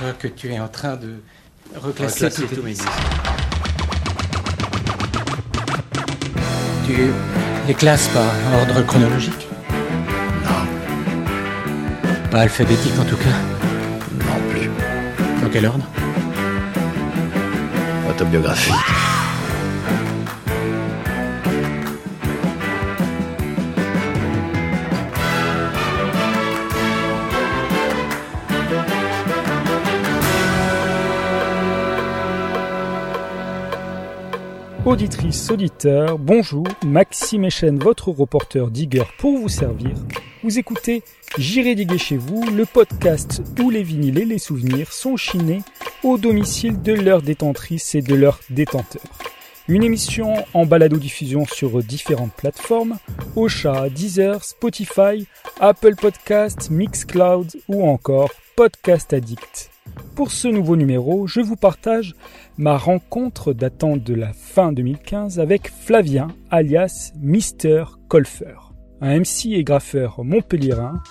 Je vois que tu es en train de reclasser, Reclasser tous disques. Tu les classes par ordre chronologique Non, Pas alphabétique en tout cas. non plus. Dans quel ordre? Autobiographie. Auditrices, auditeurs, bonjour, Maxime Echen, votre reporter digger pour vous servir. Vous écoutez J'irai diguer chez vous, le podcast où les vinyles et les souvenirs sont chinés au domicile de leurs détentrices et de leurs détenteurs. Une émission en balado-diffusion sur différentes plateformes, Ocha, Deezer, Spotify, Apple Podcasts, Mixcloud ou encore Podcast Addict. Pour ce nouveau numéro, je vous partage ma rencontre datant de la fin 2015 avec Flavien, alias Mister Colfer, un MC et graffeur montpelliérain,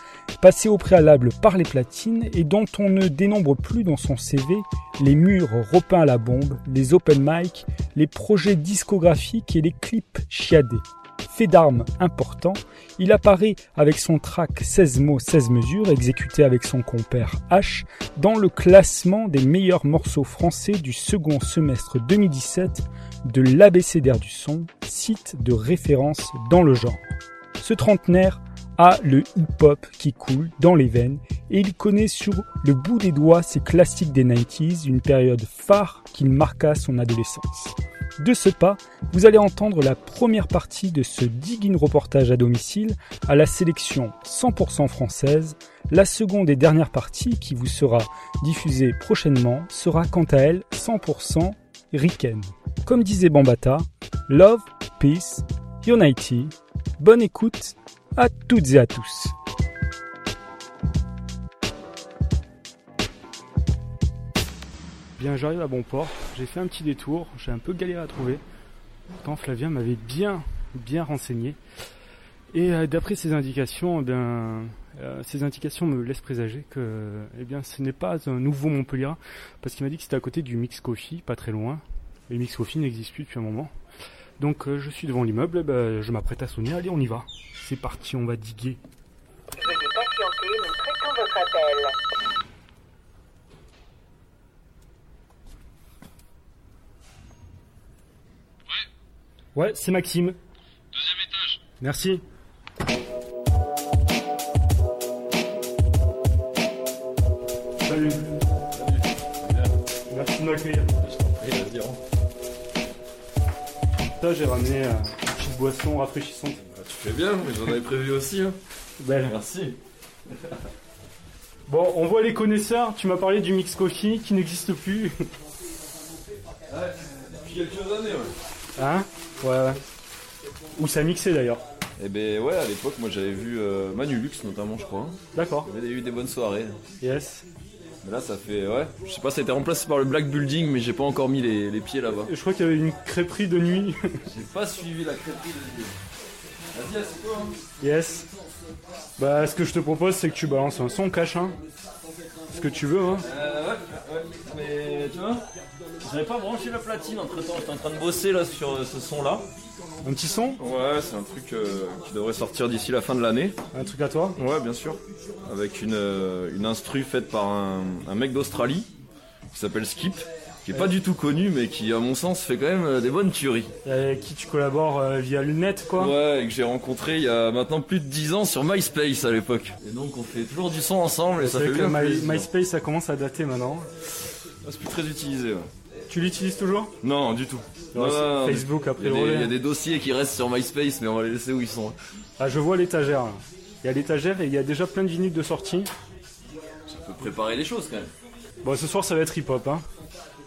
passé au préalable par les platines et dont on ne dénombre plus dans son CV les murs repeints à la bombe, les open mic, les projets discographiques et les clips chiadés. Fait d'armes important, il apparaît avec son track 16 mots 16 mesures exécuté avec son compère H dans le classement des meilleurs morceaux français du second semestre 2017 de l'ABCDR du son, site de référence dans le genre. Ce trentenaire a le hip-hop qui coule dans les veines et il connaît sur le bout des doigts ses classiques des 90s, une période phare qu'il marqua son adolescence. De ce pas, vous allez entendre la première partie de ce digging reportage à domicile à la sélection 100% française. La seconde et dernière partie, qui vous sera diffusée prochainement, sera quant à elle 100% ricaine. Comme disait Bambata, Love, Peace, Unity. Bonne écoute à toutes et à tous. Bien, j'arrive à bon port. J'ai fait un petit détour. J'ai un peu galéré à trouver. Pourtant, Flavien m'avait bien, bien renseigné. Et euh, d'après ses indications, eh bien, euh, ces indications me laissent présager que, eh bien, ce n'est pas un nouveau Montpellier, parce qu'il m'a dit que c'était à côté du Mix Coffee, pas très loin. Et Mix Coffee n'existe plus depuis un moment. Donc, euh, je suis devant l'immeuble. eh ben, je m'apprête à sonner. Allez, on y va. C'est parti, on va diguer. Patienter, votre appel. Ouais, c'est Maxime. Deuxième étage. Merci. Salut. Merci de m'accueillir. Ça, j'ai ramené euh, une petite boisson rafraîchissante. Tu fais bien, mais j'en avais prévu aussi. Hein. Belle. Merci. Bon, on voit les connaisseurs. Tu m'as parlé du mix coffee qui n'existe plus. Depuis quelques années, ouais. Hein? Ouais, ouais. Où ça mixé d'ailleurs. Eh ben ouais, à l'époque, moi j'avais vu euh, Manulux notamment, je crois. D'accord. Il y avait eu des bonnes soirées. Yes. Mais là, ça fait, ouais, je sais pas, ça a été remplacé par le Black Building, mais j'ai pas encore mis les, les pieds là-bas. Je crois qu'il y avait une crêperie de nuit. J'ai pas suivi la crêperie de Vas-y, assieds-toi. Hein. yes. Bah, ce que je te propose, c'est que tu balances un son cash, hein. Ce que tu veux, hein. Euh, ouais, ouais, mais tu vois, j'avais pas branché la platine entre temps, j'étais en train de bosser là sur euh, ce son là. Un petit son? Ouais, c'est un truc euh, qui devrait sortir d'ici la fin de l'année. Un truc à toi? Ouais, bien sûr. Avec une, euh, une instru faite par un, un mec d'Australie qui s'appelle Skip, qui est pas du tout connu, mais qui, à mon sens, fait quand même euh, des bonnes tueries. Avec qui tu collabores euh, via le net, quoi? Ouais, et que j'ai rencontré il y a maintenant plus de 10 ans sur MySpace à l'époque. Et donc on fait toujours du son ensemble et ça C'est fait vrai que bien My- plaisir. MySpace, ça commence à dater maintenant. Ah, C'est plus très utilisé. ouais. Tu l'utilises toujours Non, du tout. Non, non, Facebook après il y a des dossiers qui restent sur MySpace, mais on va les laisser où ils sont. Ah, je vois l'étagère. Il y a l'étagère et il y a déjà plein de vinyles de sortie. Ça peut préparer les choses quand même. Bon, ce soir, ça va être hip-hop. Hein.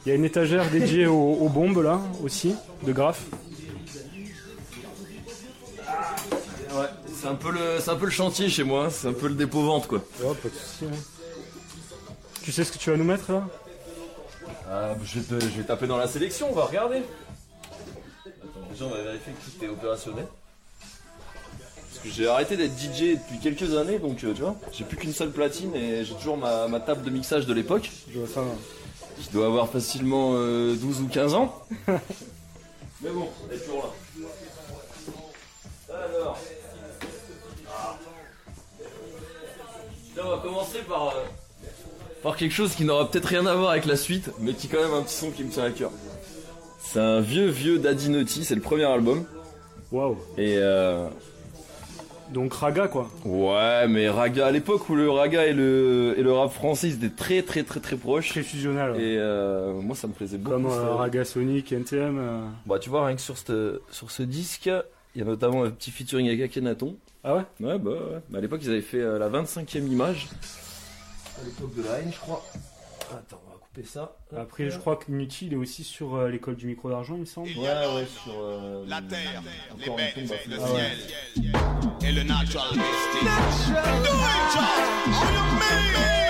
Il y a une étagère dédiée aux, aux bombes, là, aussi, de graphes. Ouais, c'est un peu le, c'est un peu le chantier chez moi. C'est un peu le dépôt vente quoi. Oh, pas de soucis. hein. Tu sais ce que tu vas nous mettre, là? Ah, je, vais te- je vais taper dans la sélection, on va regarder. Attends, déjà on va vérifier que tout est opérationnel. Parce que j'ai arrêté d'être DJ depuis quelques années, donc euh, tu vois, j'ai plus qu'une seule platine et j'ai toujours ma, ma table de mixage de l'époque, Je vois ça. qui doit avoir facilement euh, 12 ou 15 ans. Mais bon, elle est toujours là. Alors. Ah. Là, on va commencer par, euh, par quelque chose qui n'aura peut-être rien à voir avec la suite, mais qui est quand même un petit son qui me tient à cœur. C'est un vieux vieux Daddy Naughty, c'est le premier album. Waouh. Et euh, Donc raga quoi. ouais, mais raga à l'époque où le raga et le et le rap français ils étaient très très très très proches. Très fusionnel. ouais. Et euh, moi ça me plaisait beaucoup. Comme euh, Raga Sonic, NTM. euh. Bah tu vois rien que sur ce sur ce disque, il y a notamment un petit featuring avec Akhenaton. Ah ouais? Ouais bah ouais. À l'époque ils avaient fait euh, la 25e image. À l'époque de la haine je crois. Attends, on va couper ça. Après, je crois que Nutti, il est aussi sur euh, l'école du micro d'argent, il me semble. Ouais ouais sur euh, La terre, les encore une bêtes tombe à et le ciel. Et le natural mystic. Do it. All you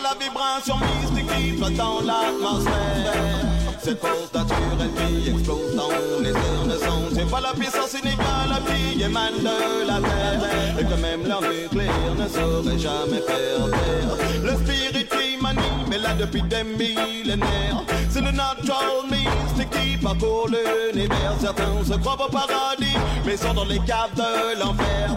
la vibration mystique qui flotte dans l'atmosphère. Cette force naturelle qui explose dans les son, c'est pas la puissance inégale qui émane de la terre. Et que même leur nucléaire ne saurait jamais taire. Le spirit qui m'anime est là depuis des millénaires. C'est le natural mystique qui parcourt l'univers. Certains se croient au paradis, mais sont dans les caves de l'enfer.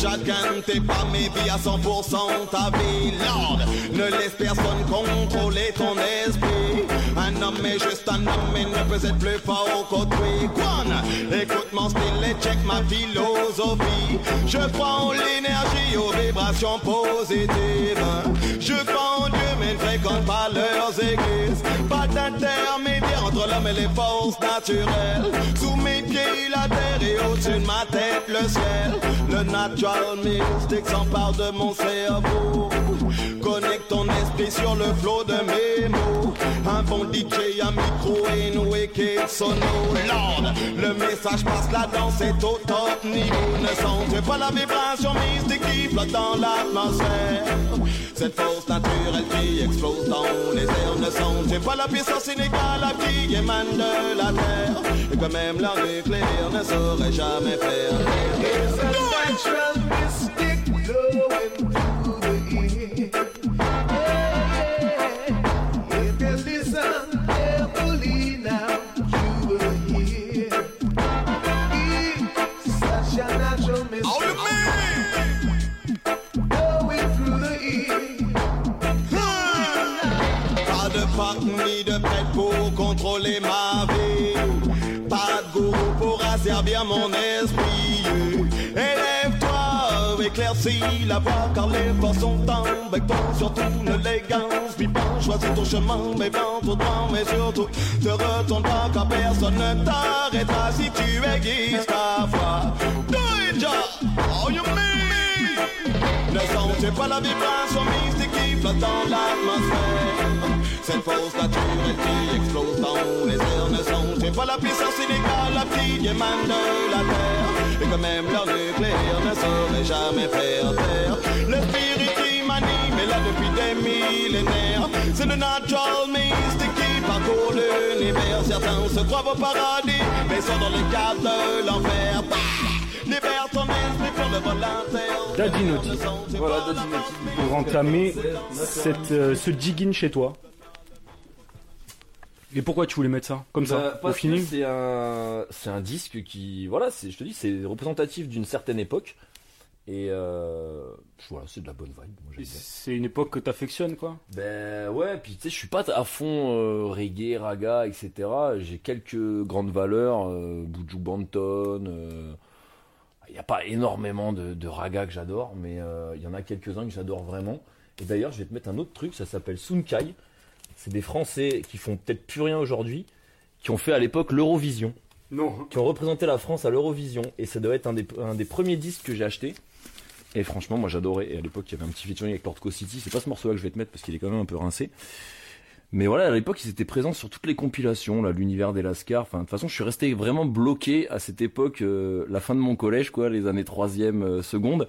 chacun tes pas vies à 100% ta vie. Lord Ne laisse personne contrôler ton esprit. Un homme est juste un homme et ne peut être plus fort qu'autrui. Quan Écoute mon style et check ma philosophie. Je en l'énergie, aux vibrations positives. Je crois en Dieu mais ne fréquente pas leurs églises. Pas d'intermédiaire entre l'homme et les forces naturelles. Sous mes pieds la terre et au-dessus de ma tête le ciel. Le natural mystique s'empare de mon cerveau. Connecte ton esprit sur le flot de mes mots. Un bon DJ, un micro et une le message passe la danse c'est au top niveau. Ne sens pas la vibration mystique qui flotte dans l'atmosphère. Cette force naturelle qui explose dans les airs Ne sens pas la puissance inégale qui émane de la terre. Et que même leur nucléaire ne saurait jamais faire mon esprit. Élève-toi, éclaircis la voie car les forces sont avec toi. Surtout ne les gance, vis pas, choisis ton chemin, mais vends tout droit, mais surtout te retourne pas car personne ne t'arrêtera si tu aiguises ta foi. Oh, you mean? Ne sens pas la vibration mystique qui flotte dans l'atmosphère Cette force naturelle qui explose dans les airs Ne sens pas la puissance inégale qui émane de la terre. Et que même leur nucléaire ne saurait jamais faire taire. Le spirit qui m'anime est là depuis des millénaires. C'est le natural mystique qui parcourt l'univers. Certains se croient au paradis Mais sont dans le cadre de l'enfer. Bah! Libère ton esprit pour le vol interne. Daddy Naughty. Voilà, Daddy Naughty. Pour entamer cette, euh, ce jigging chez toi. Et pourquoi tu voulais mettre ça Comme Bah, ça, au parce que feeling c'est un c'est un disque qui voilà je te dis c'est représentatif d'une certaine époque et euh, voilà, c'est de la bonne vibe. C'est une époque que t'affectionnes, quoi. Ben ouais, puis tu sais, je suis pas à fond euh, reggae, raga, etc. J'ai quelques grandes valeurs, euh, Buju Banton. euh, Il n'y a pas énormément de, de raga que j'adore, mais il y en a quelques-uns que j'adore vraiment. Et d'ailleurs, je vais te mettre un autre truc, ça s'appelle Sunkai. C'est des Français qui font peut-être plus rien aujourd'hui, qui ont fait à l'époque l'Eurovision, Non. qui ont représenté la France à l'Eurovision. Et ça doit être un des, un des premiers disques que j'ai acheté. Et franchement, moi j'adorais. Et à l'époque, il y avait un petit featuring avec Lord City. C'est pas ce morceau-là que je vais te mettre parce qu'il est quand même un peu rincé. Mais voilà, à l'époque, ils étaient présents sur toutes les compilations, là, l'univers des Lascars. Enfin, de toute façon, je suis resté vraiment bloqué à cette époque, euh, la fin de mon collège, quoi, les années troisième, euh, seconde,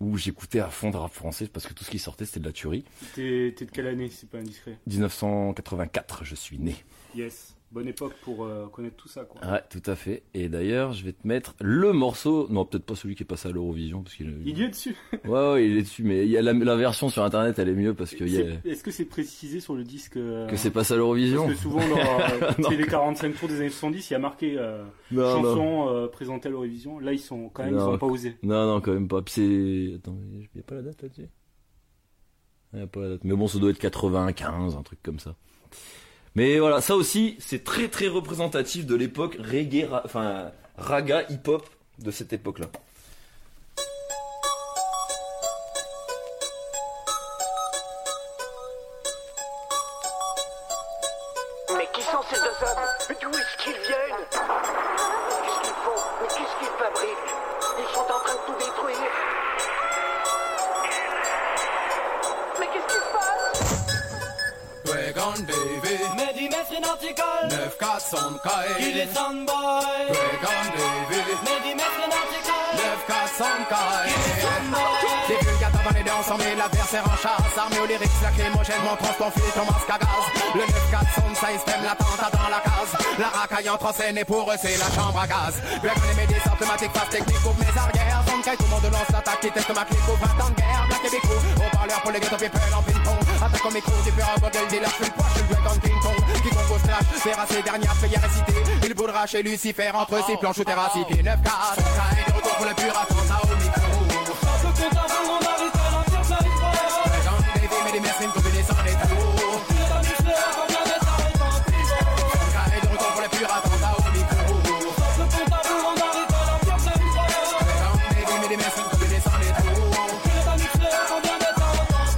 où j'écoutais à fond de rap français parce que tout ce qui sortait, c'était de la tuerie. T'es de quelle année, si c'est pas indiscret? 1984, je suis né. Yes. Bonne époque pour euh, connaître tout ça, quoi. Ouais, tout à fait. Et d'ailleurs, je vais te mettre le morceau, non, peut-être pas celui qui est passé à l'Eurovision, parce qu'il Il y est dessus. Ouais, ouais, il est dessus, mais il y a la, la version sur internet, elle est mieux parce qu'il y a, Est-ce que c'est précisé sur le disque euh, que c'est passé à l'Eurovision. Parce que souvent, dans euh, les 45 tours des années 70, il y a marqué Non, chanson présentée à l'Eurovision. Là, ils sont quand même, Non. ils ont pas osé. Non, non, quand même pas. Puis c'est, attends, il y a pas la date là-dessus? Il y a pas la date. Mais bon, ça doit être 95, un truc comme ça. Mais voilà, ça aussi, c'est très très représentatif de l'époque reggae, enfin, raga, hip-hop de cette époque-là. Dents sont mis l'adversaire en chasse. Armé aux lyrics lacrymogènes montrant ton fil ton masque à gaz Le 9-4 sonne ça système l'attentat dans la case. La racaille entre en scène et pour eux c'est la chambre à gaz. Bien qu'on aimait des automatiques face technique ouvre mes arrières. Sonne tout le monde lance l'attaque qui teste ma clique au 20 ans de guerre. Black et micro, au parleur pour les ghetto people en ping-pong. Attaque au micro, peux avoir gueule dealer, je suis le poids, je suis le Dragon King Kong. Qui compose slash, verra ses dernières prières récitées Il boudera chez Lucifer entre ses planches ou terrasses Pied 9-4, Sonkai de retour pour À à les à en prison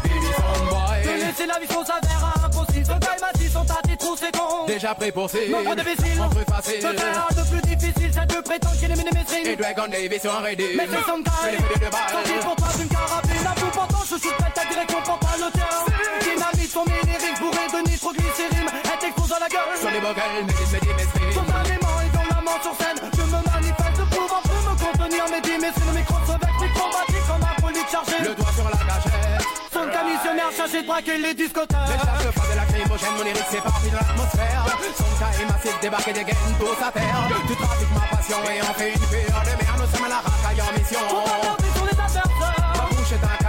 Baby Sonboy De laisser la vie son s'avère impossible. De taille massif, son tas des trous, c'est con. Déjà pour Nombre d'imbéciles Entre facile de plus difficile, c'est de prétendre qu'il est Et minimisé Dragon sur un ready Mais c'est son les de balles. Sorti pour toi d'une carabine. À bout portant, je shoot ta direction pour pas le terrain. Dynamite son minérique bourré de nitroglycérine. Elle t'explose à la gueule. Sur les bogueules, mais dis, mais dis, mais dis Spontanément et violemment sur scène Je me manifeste, pouvant plus me contenir. Mes dix mais sur le micro se vexe Microbatique comme un police chargé. Le doigt sur la gâchette. Son commissionnaire chargé de braquer les discothèques. Pas de la lacrymogène, mon lyrique parti de l'atmosphère Son cas est massif, débarquer des gains tous à terre. Tu trafiques ma passion et on fait une pure de merde. Nous sommes à la racaille en mission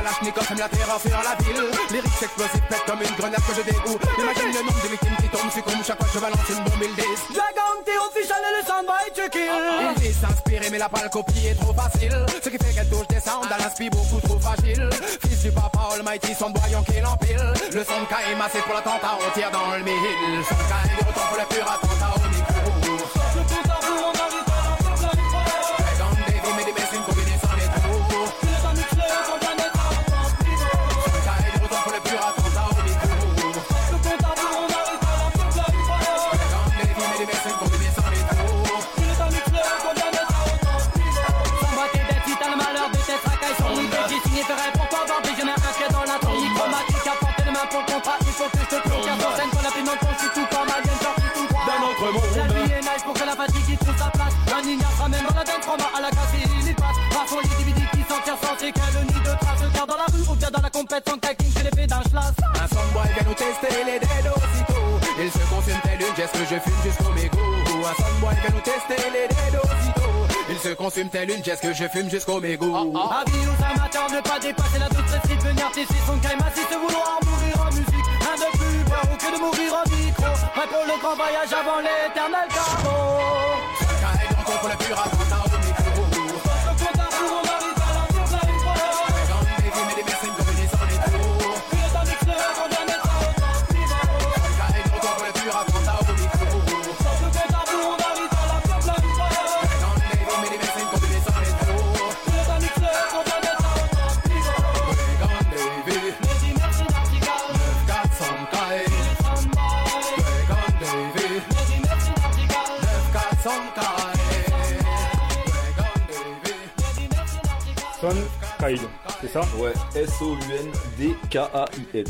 kalachnikov, sème la terreur la ville. Lyrics explosifs, pète comme une grenade que je dégoûte. Imagine le nombre de victimes qui tombent, succombent chaque fois que je balance une bombe, ils disent. Dragon, t'es officiel et le soundboy tu kill Il dit s'inspirer mais la pas le copier trop facile. Ce qui fait qu'elle touche des sounds à l'inspi beaucoup trop fragile. Fils du papa almighty, son boyon qui l'empile. Le son de est massé pour l'attentat, on tire dans le mille. Son de est retour pour le pur attentat Le nid de trace car dans la rue ou bien dans la compète Sans kick c'est l'épée d'un schlass. Un soundboy vient nous tester les dead aussitôt Il se consume tel une geste que je fume jusqu'au mégot. Un soundboy vient nous tester les dead aussitôt Il se consume tel une geste que je fume jusqu'au mégot. Avis aux amateurs de pas dépasser la douce street Venir tisser son caille massif de vouloir mourir en musique. Rien de plus beau que de mourir en micro. Prêt pour le grand voyage avant l'éternel de retour pour le pur attentat c'est ça? Ouais, S-O-U-N-D-K-A-I-L.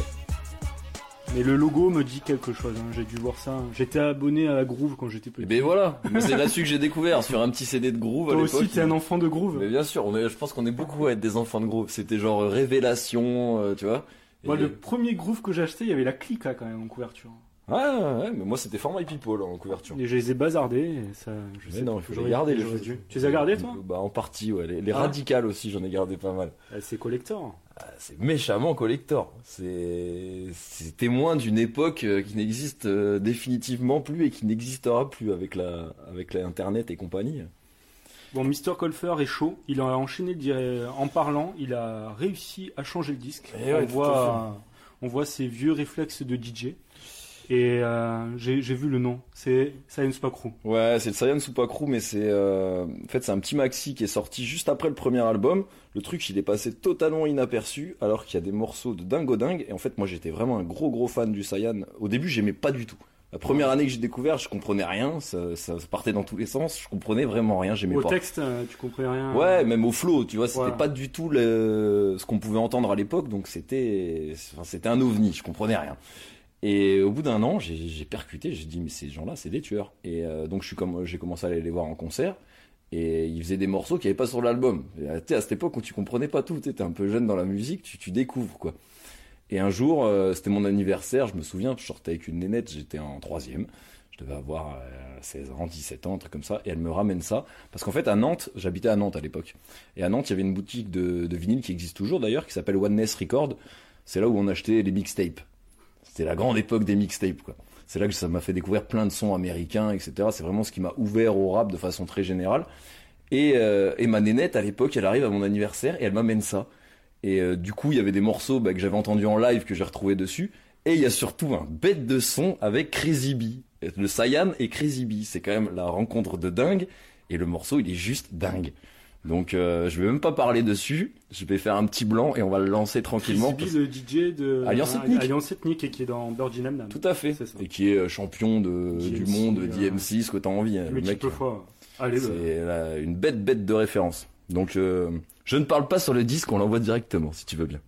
Mais le logo me dit quelque chose, hein, j'ai dû voir ça. J'étais abonné à la Groove quand j'étais petit. Et ben voilà, Moi, c'est là-dessus que j'ai découvert, sur un petit CD de Groove à Toi l'époque. aussi, t'es un enfant de Groove. Mais bien sûr, on est, je pense qu'on est beaucoup à être des enfants de Groove. C'était genre euh, révélation, euh, tu vois. Et- Moi, le premier Groove que j'ai acheté, il y avait la clique là quand même en couverture. Ouais, ouais, mais moi c'était For My People en couverture. Et je les ai bazardés, et ça, je Mais sais non, il faut les garder les j'aurais choses. dû. Tu les as gardés toi Bah en partie, ouais. Les, les Ah. radicales aussi, j'en ai gardé pas mal. Euh, C'est collector. Ah, C'est méchamment collector. C'est c'est témoin d'une époque euh, qui n'existe euh, définitivement plus et qui n'existera plus avec la avec la internet et compagnie. Bon, Mr. Colfer est chaud. Il a enchaîné dire- en parlant. Il a réussi à changer le disque. Et ouais, on, tout voit, on voit ses vieux réflexes de DJ. Et euh, j'ai vu le nom. C'est Science Crew. Ouais, c'est le Super Crew, mais c'est euh, en fait c'est un petit maxi qui est sorti juste après le premier album. Le truc, il est passé totalement inaperçu, alors qu'il y a des morceaux de dingo dingue. Et en fait, moi, j'étais vraiment un gros gros fan du Saiyan. Au début, j'aimais pas du tout. La première année que j'ai découvert, je comprenais rien. Ça, partait dans tous les sens. Je comprenais vraiment rien. J'aimais Au pas. texte, euh, tu comprenais rien. Ouais, même au flow, tu vois, c'était pas du tout le, ce qu'on pouvait entendre à l'époque, donc c'était, c'était un ovni, je comprenais rien. Et au bout d'un an, j'ai percuté, j'ai dit mais ces gens-là, c'est des tueurs. Et euh, donc j'ai commencé à aller les voir en concert. Et ils faisaient des morceaux qu'il n'y avait pas sur l'album. Et, euh, à cette époque où tu comprenais pas tout, tu étais un peu jeune dans la musique, tu, découvres quoi. Et un jour, euh, c'était mon anniversaire, je me souviens, je sortais avec une nénette, j'étais en troisième. Je devais avoir euh, 16 ans, 17 ans, un truc comme ça. Et elle me ramène ça. Parce qu'en fait, à Nantes, j'habitais à Nantes à l'époque. Et à Nantes, il y avait une boutique de, de vinyle qui existe toujours d'ailleurs, qui s'appelle Oneness Record. C'est là où on achetait les mixtapes. C'était la grande époque des mixtapes, quoi. C'est là que ça m'a fait découvrir plein de sons américains, etc. C'est vraiment ce qui m'a ouvert au rap de façon très générale. Et, euh, et ma nénette, à l'époque, elle arrive à mon anniversaire et elle m'amène ça. Et euh, du coup, il y avait des morceaux bah, que j'avais entendus en live que j'ai retrouvés dessus. Et il y a surtout un bête de son avec Crazy Bee. Le Saiyan et Crazy Bee. C'est quand même la rencontre de dingue. Et le morceau, il est juste dingue. Donc, euh, je vais même pas parler dessus. Je vais faire un petit blanc et on va le lancer tranquillement. Frisbee, le DJ de Alliance euh, Ethnique. Alliance Ethnique et qui est dans Birdie Nam. Tout à fait. Et qui est euh, champion de, du monde, euh, d'IMC, ce que t'as envie. hein. Le mec, fois. Allez, le- c'est là, une bête bête de référence. Donc, euh, je ne parle pas sur le disque, on l'envoie directement, si tu veux bien.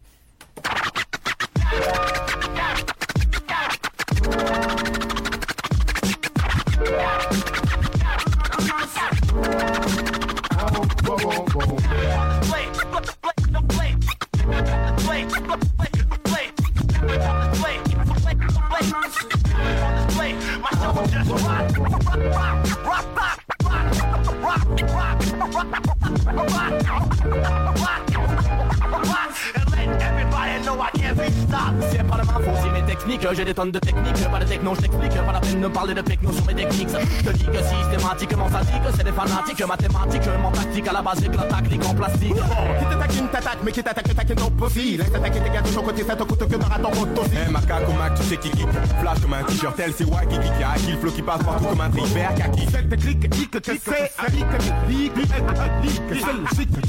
C'est pas de ma faute si mes techniques, j'ai des tonnes de techniques, pas de techno, je t'explique, pas la peine de parler de techno sur mes techniques. Je te dis que systématiquement ça dit que c'est des fanatiques, mathématiques, mon tactique à la base, j'ai que la tactique en plastique. Qui t'attaque, une t'attaque, mais qui t'attaque, t'attaque non possible. Laisse t'attaquer tes gars de ton côté, ça te coûte que ton aussi. Eh macaque Mac, tu sais qui qui Flash comme un t-shirt, tel c'est Wacky qui qui a qui le flow qui passe partout comme un tripère kaki. Clique, que c'est, clique, clique.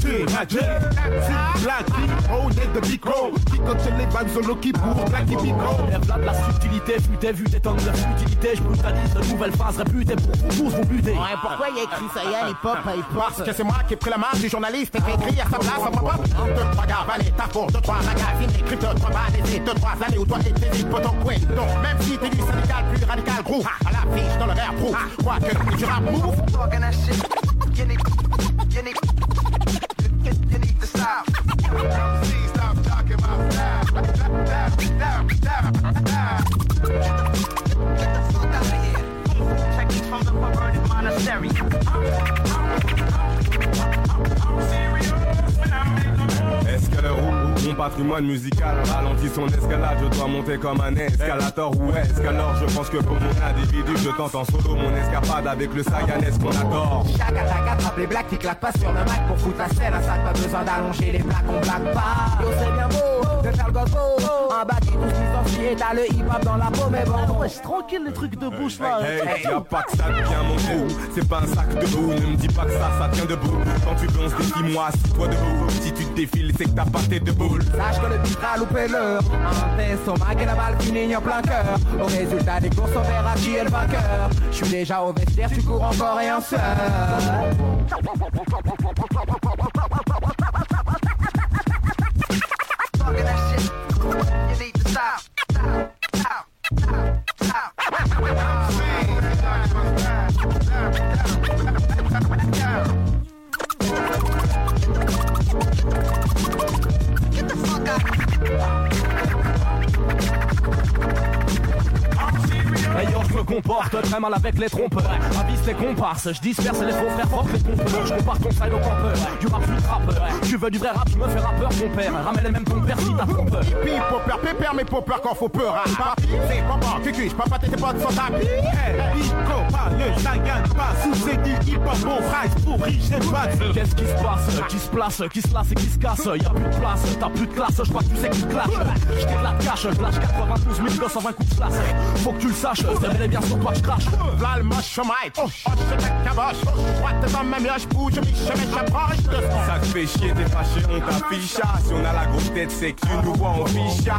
C'est oh, net de micro. Qui contient les vannes solo qui et micro. Lève là de la subtilité, futé, vu des tonnes de futilité, je brutalise de nouvelles phases réputées pour vous tous vous buter. Ouais, pourquoi il y a écrit ça y est, hip-hop, hip-hop Parce que c'est moi qui ai pris la marque du journaliste et qui écrit à sa place en pop-up. Deux, trois gars, allez, t'as pour deux, trois magazines, écrit deux, trois balais, deux, trois années où toi et tes vies, ton coin. Donc, même si t'es du syndical plus radical, gros, à l'affiche dans le rare pro, quoi que tu rap move. Talking that shit. You need, you need, you, you need to stop Get the fuck out of here. Techniques from the perverted monastery. Mon patrimoine musical ralentit son escalade. Je dois monter comme un escalator ou escalor. Je pense que pour mon individu, je tente en solo mon escapade avec le Saiyanès qu'on adore. Chaque attaque attrape les blagues qui claquent pas sur le mic pour foutre la scène. À ça, pas besoin d'allonger les plaques, on blague pas. Yo, c'est bien beau de faire le gogo. En bas, qui touche licencié, t'as le hip hop dans la peau, mais bon. Ouais, c'est tranquille les trucs de bouche là. Hey, y'a pas que ça devient mon trou. C'est pas un sac de boue, ne me dis pas que ça, ça tient debout. Quand tu danses, défie-moi, assis-toi debout. Si tu te défiles, c'est que t'as pas tête de boule. Sache que le titre a loupé l'heure. Un test au mag et la balle finit en plein cœur. Au résultat des courses, on verra qui est le vainqueur. Je suis déjà au vestiaire, tu cours encore et en sueur. Comporte très mal avec les trompeurs. Avise les comparses, je disperse les faux frères forts, les pompeurs. Je compare ton style au campeur, du rap plus rappeur. Tu veux du vrai rap, je me fais rappeur, mon père. Ramène les mêmes ton père si t'as trompeur. Hippie, popper, pépère, mais popper quand faut peur. hein. Papi, c'est papa, cucu, papa, t'étais pas de son tapis. Ico, pas le, ça gagne pas. Sous c'est dit hip hop, bon phrase pour riche, c'est pas de- Qu'est-ce qui se passe? Qui se place? Qui se lasse et qui se casse? Y'a plus de place, t'as plus de classe Je crois que tu sais qui te clash J't'éclate cash, je lâche 92 220 coups de slash Faut que tu le saches, c'est bel et bien sur toi que je crache V'là le moche oh, je te caboche. Droite dans ma mioche, bouge, je m'y j'approche de Ça te fait chier, t'es fâché, on t'affiche. Ah, Si on a la grosse tête, c'est que tu nous vois en ficha.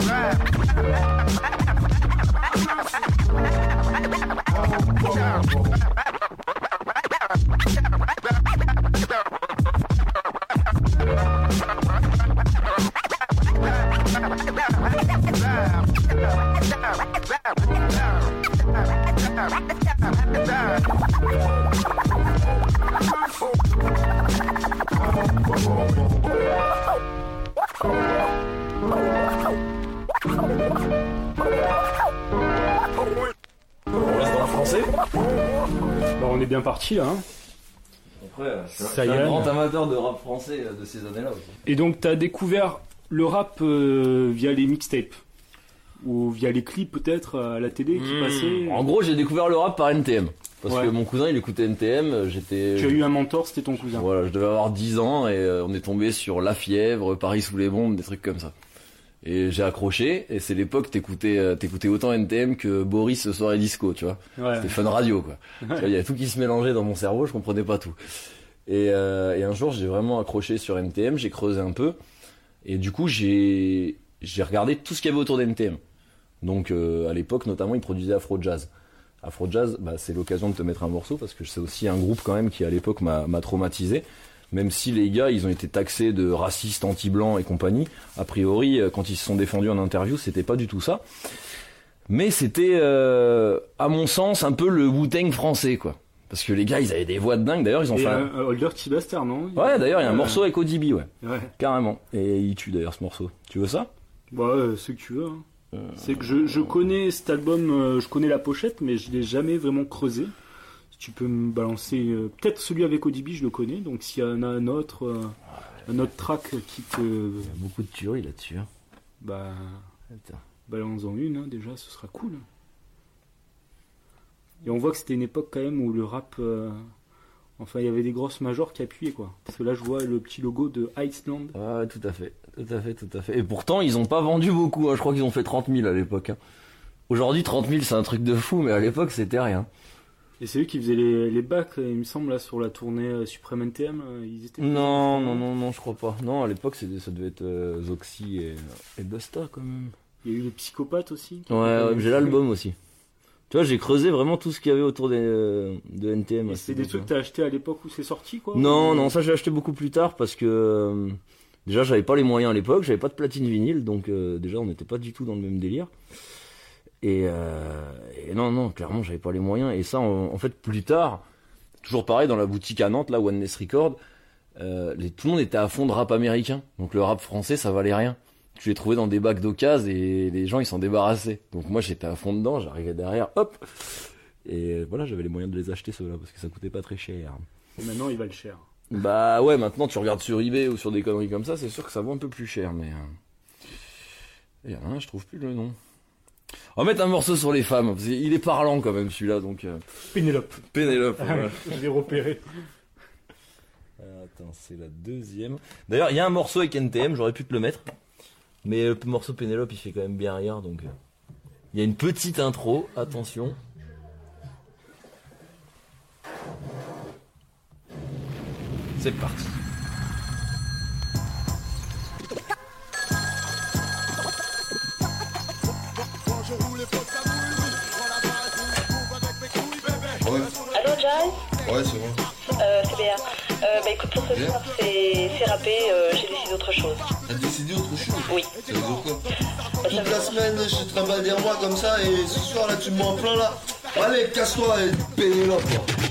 On parti là. hein. Après, je suis, un grand amateur de rap français euh, de ces années-là aussi. Et donc, t'as découvert le rap euh, via les mixtapes ou via les clips peut-être à la télé qui Hmm. passaient. En gros, j'ai découvert le rap par NTM. Parce Ouais. que mon cousin, il écoutait NTM, euh, j'étais... Tu as eu un mentor, c'était ton cousin. Voilà, je devais avoir 10 ans et euh, on est tombé sur La Fièvre, Paris sous les bombes, des trucs comme ça. Et j'ai accroché, et c'est l'époque t'écoutais euh, t'écoutais autant NTM que Boris ce soir et disco, tu vois. Ouais. C'était fun radio, quoi. Il y a tout qui se mélangeait dans mon cerveau, je comprenais pas tout. Et, euh, et un jour, j'ai vraiment accroché sur NTM, j'ai creusé un peu, et du coup, j'ai j'ai regardé tout ce qu'il y avait autour d'NTM. Donc, euh, à l'époque, notamment, ils produisaient Afro Jazz. Afro Jazz, bah, c'est l'occasion de te mettre un morceau parce que c'est aussi un groupe quand même qui à l'époque m'a m'a traumatisé. Même si les gars, ils ont été taxés de racistes, anti-blancs et compagnie, a priori, euh, quand ils se sont défendus en interview, c'était pas du tout ça. Mais c'était, euh, à mon sens, un peu le Wu-Tang français, quoi. Parce que les gars, ils avaient des voix de dingue. D'ailleurs, ils ont Et fait. un- Holder T. Buster, non? Ouais, d'ailleurs, il y a un Euh, morceau avec ODB, ouais. Ouais. Carrément. Et il tue d'ailleurs ce morceau. Tu veux ça? Bah, euh, ce que tu veux. hein. C'est que je, je connais cet album, je connais la pochette, mais je l'ai jamais vraiment creusé. Tu peux me balancer, euh, peut-être celui avec ODB, je le connais. Donc s'il y en a un autre, euh, un autre track qui te, Il y a beaucoup de tueries là-dessus. hein. bah, Attends. balance-en une hein, déjà, ce sera cool. Et on voit que c'était une époque quand même où le rap, euh, enfin il y avait des grosses majors qui appuyaient quoi. Parce que là je vois le petit logo de Iceland. Ouais, tout à fait, tout à fait, tout à fait. Et pourtant, ils ont pas vendu beaucoup. hein. Je crois qu'ils ont fait 30 000 à l'époque. hein. Aujourd'hui, 30 000, c'est un truc de fou, mais à l'époque, c'était rien. Et c'est eux qui faisaient les, les bacs, il me semble, là, sur la tournée euh, Supreme NTM. euh, Ils étaient Non, non, non, non, je crois pas. Non, à l'époque, ça devait être euh, Zoxy et, et Busta quand même. Il y a eu les psychopathes aussi. Ouais, ouais, j'ai l'album aussi. Tu vois, j'ai creusé vraiment tout ce qu'il y avait autour des, euh, de NTM. c'est des trucs que t'as acheté à l'époque où c'est sorti, quoi Non, Ou- non, ça j'ai acheté beaucoup plus tard parce que euh, déjà j'avais pas les moyens à l'époque, j'avais pas de platine vinyle, donc euh, déjà on n'était pas du tout dans le même délire. Et, euh, et non, non, clairement j'avais pas les moyens. Et ça, en, en fait, plus tard, toujours pareil dans la boutique à Nantes, là, Oneness Record, euh, les, tout le monde était à fond de rap américain, donc le rap français ça valait rien. Je les trouvais dans des bacs d'occasion et les gens ils s'en débarrassaient. Donc moi j'étais à fond dedans, j'arrivais derrière, hop. Et voilà, j'avais les moyens de les acheter ceux-là parce que ça coûtait pas très cher. Et maintenant, ils valent cher. Bah ouais, maintenant tu regardes sur eBay ou sur des conneries comme ça, c'est sûr que ça vaut un peu plus cher, mais. Il y en a un, je trouve plus le nom. On va mettre un morceau sur les femmes, parce qu'il est parlant quand même celui-là, donc. euh, Pénélope. Pénélope, voilà. Je l'ai repéré. Euh, Attends, c'est la deuxième. D'ailleurs, il y a un morceau avec NTM, j'aurais pu te le mettre. Mais le morceau Pénélope, il fait quand même bien rire, donc. euh, Il y a une petite intro, attention. C'est parti. Allô, Jazz Ouais, c'est bon. Euh, c'est Béa. Euh, bah écoute, pour ce soir, c'est c'est râpé, euh, j'ai décidé autre chose. T'as décidé autre chose Oui. Ça veut dire quoi Toute la semaine, je te trimballe des rois comme ça, et ce soir là, tu me mets en plein là. Allez, casse-toi et quoi.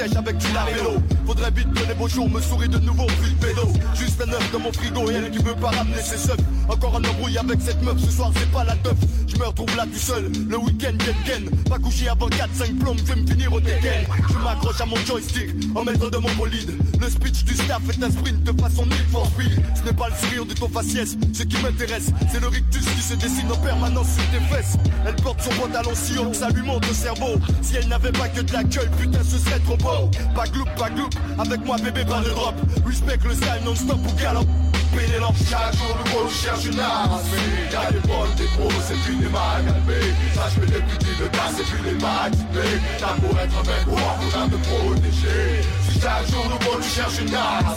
Sèches avec du lamello Faudrait vite que les beaux jours me sourient de nouveau de pédo. Juste un œuf dans mon frigo et elle qui veut pas ramener ses seufs. Encore un embrouille avec cette meuf, ce soir c'est pas la teuf Je me retrouve là tout seul, le week-end ken ken Pas couché avant 4-5 plombs, je vais me finir au Tekken. Je m'accroche à mon joystick en maître de mon bolide. Le speech du staff est un sprint de façon Need for Ce n'est pas le sourire de ton faciès, ce qui m'intéresse C'est le rictus qui se dessine en permanence sur tes fesses. Elle porte son pantalon si haut que ça lui monte au cerveau. Si elle n'avait pas que de la gueule, putain ce serait trop beau. Pas gloup, pas gloup, avec moi bébé pas de drop. Respect le style non-stop ou galop Pénélope Chaque jour nouveau je cherche une arme. Y'a des bonnes, des grosses et puis des mal calmés Sache que les petits le cassent et puis les mal typés T'as pour être un mec roi, faudra te protéger. Si chaque jour nouveau tu cherches une arme.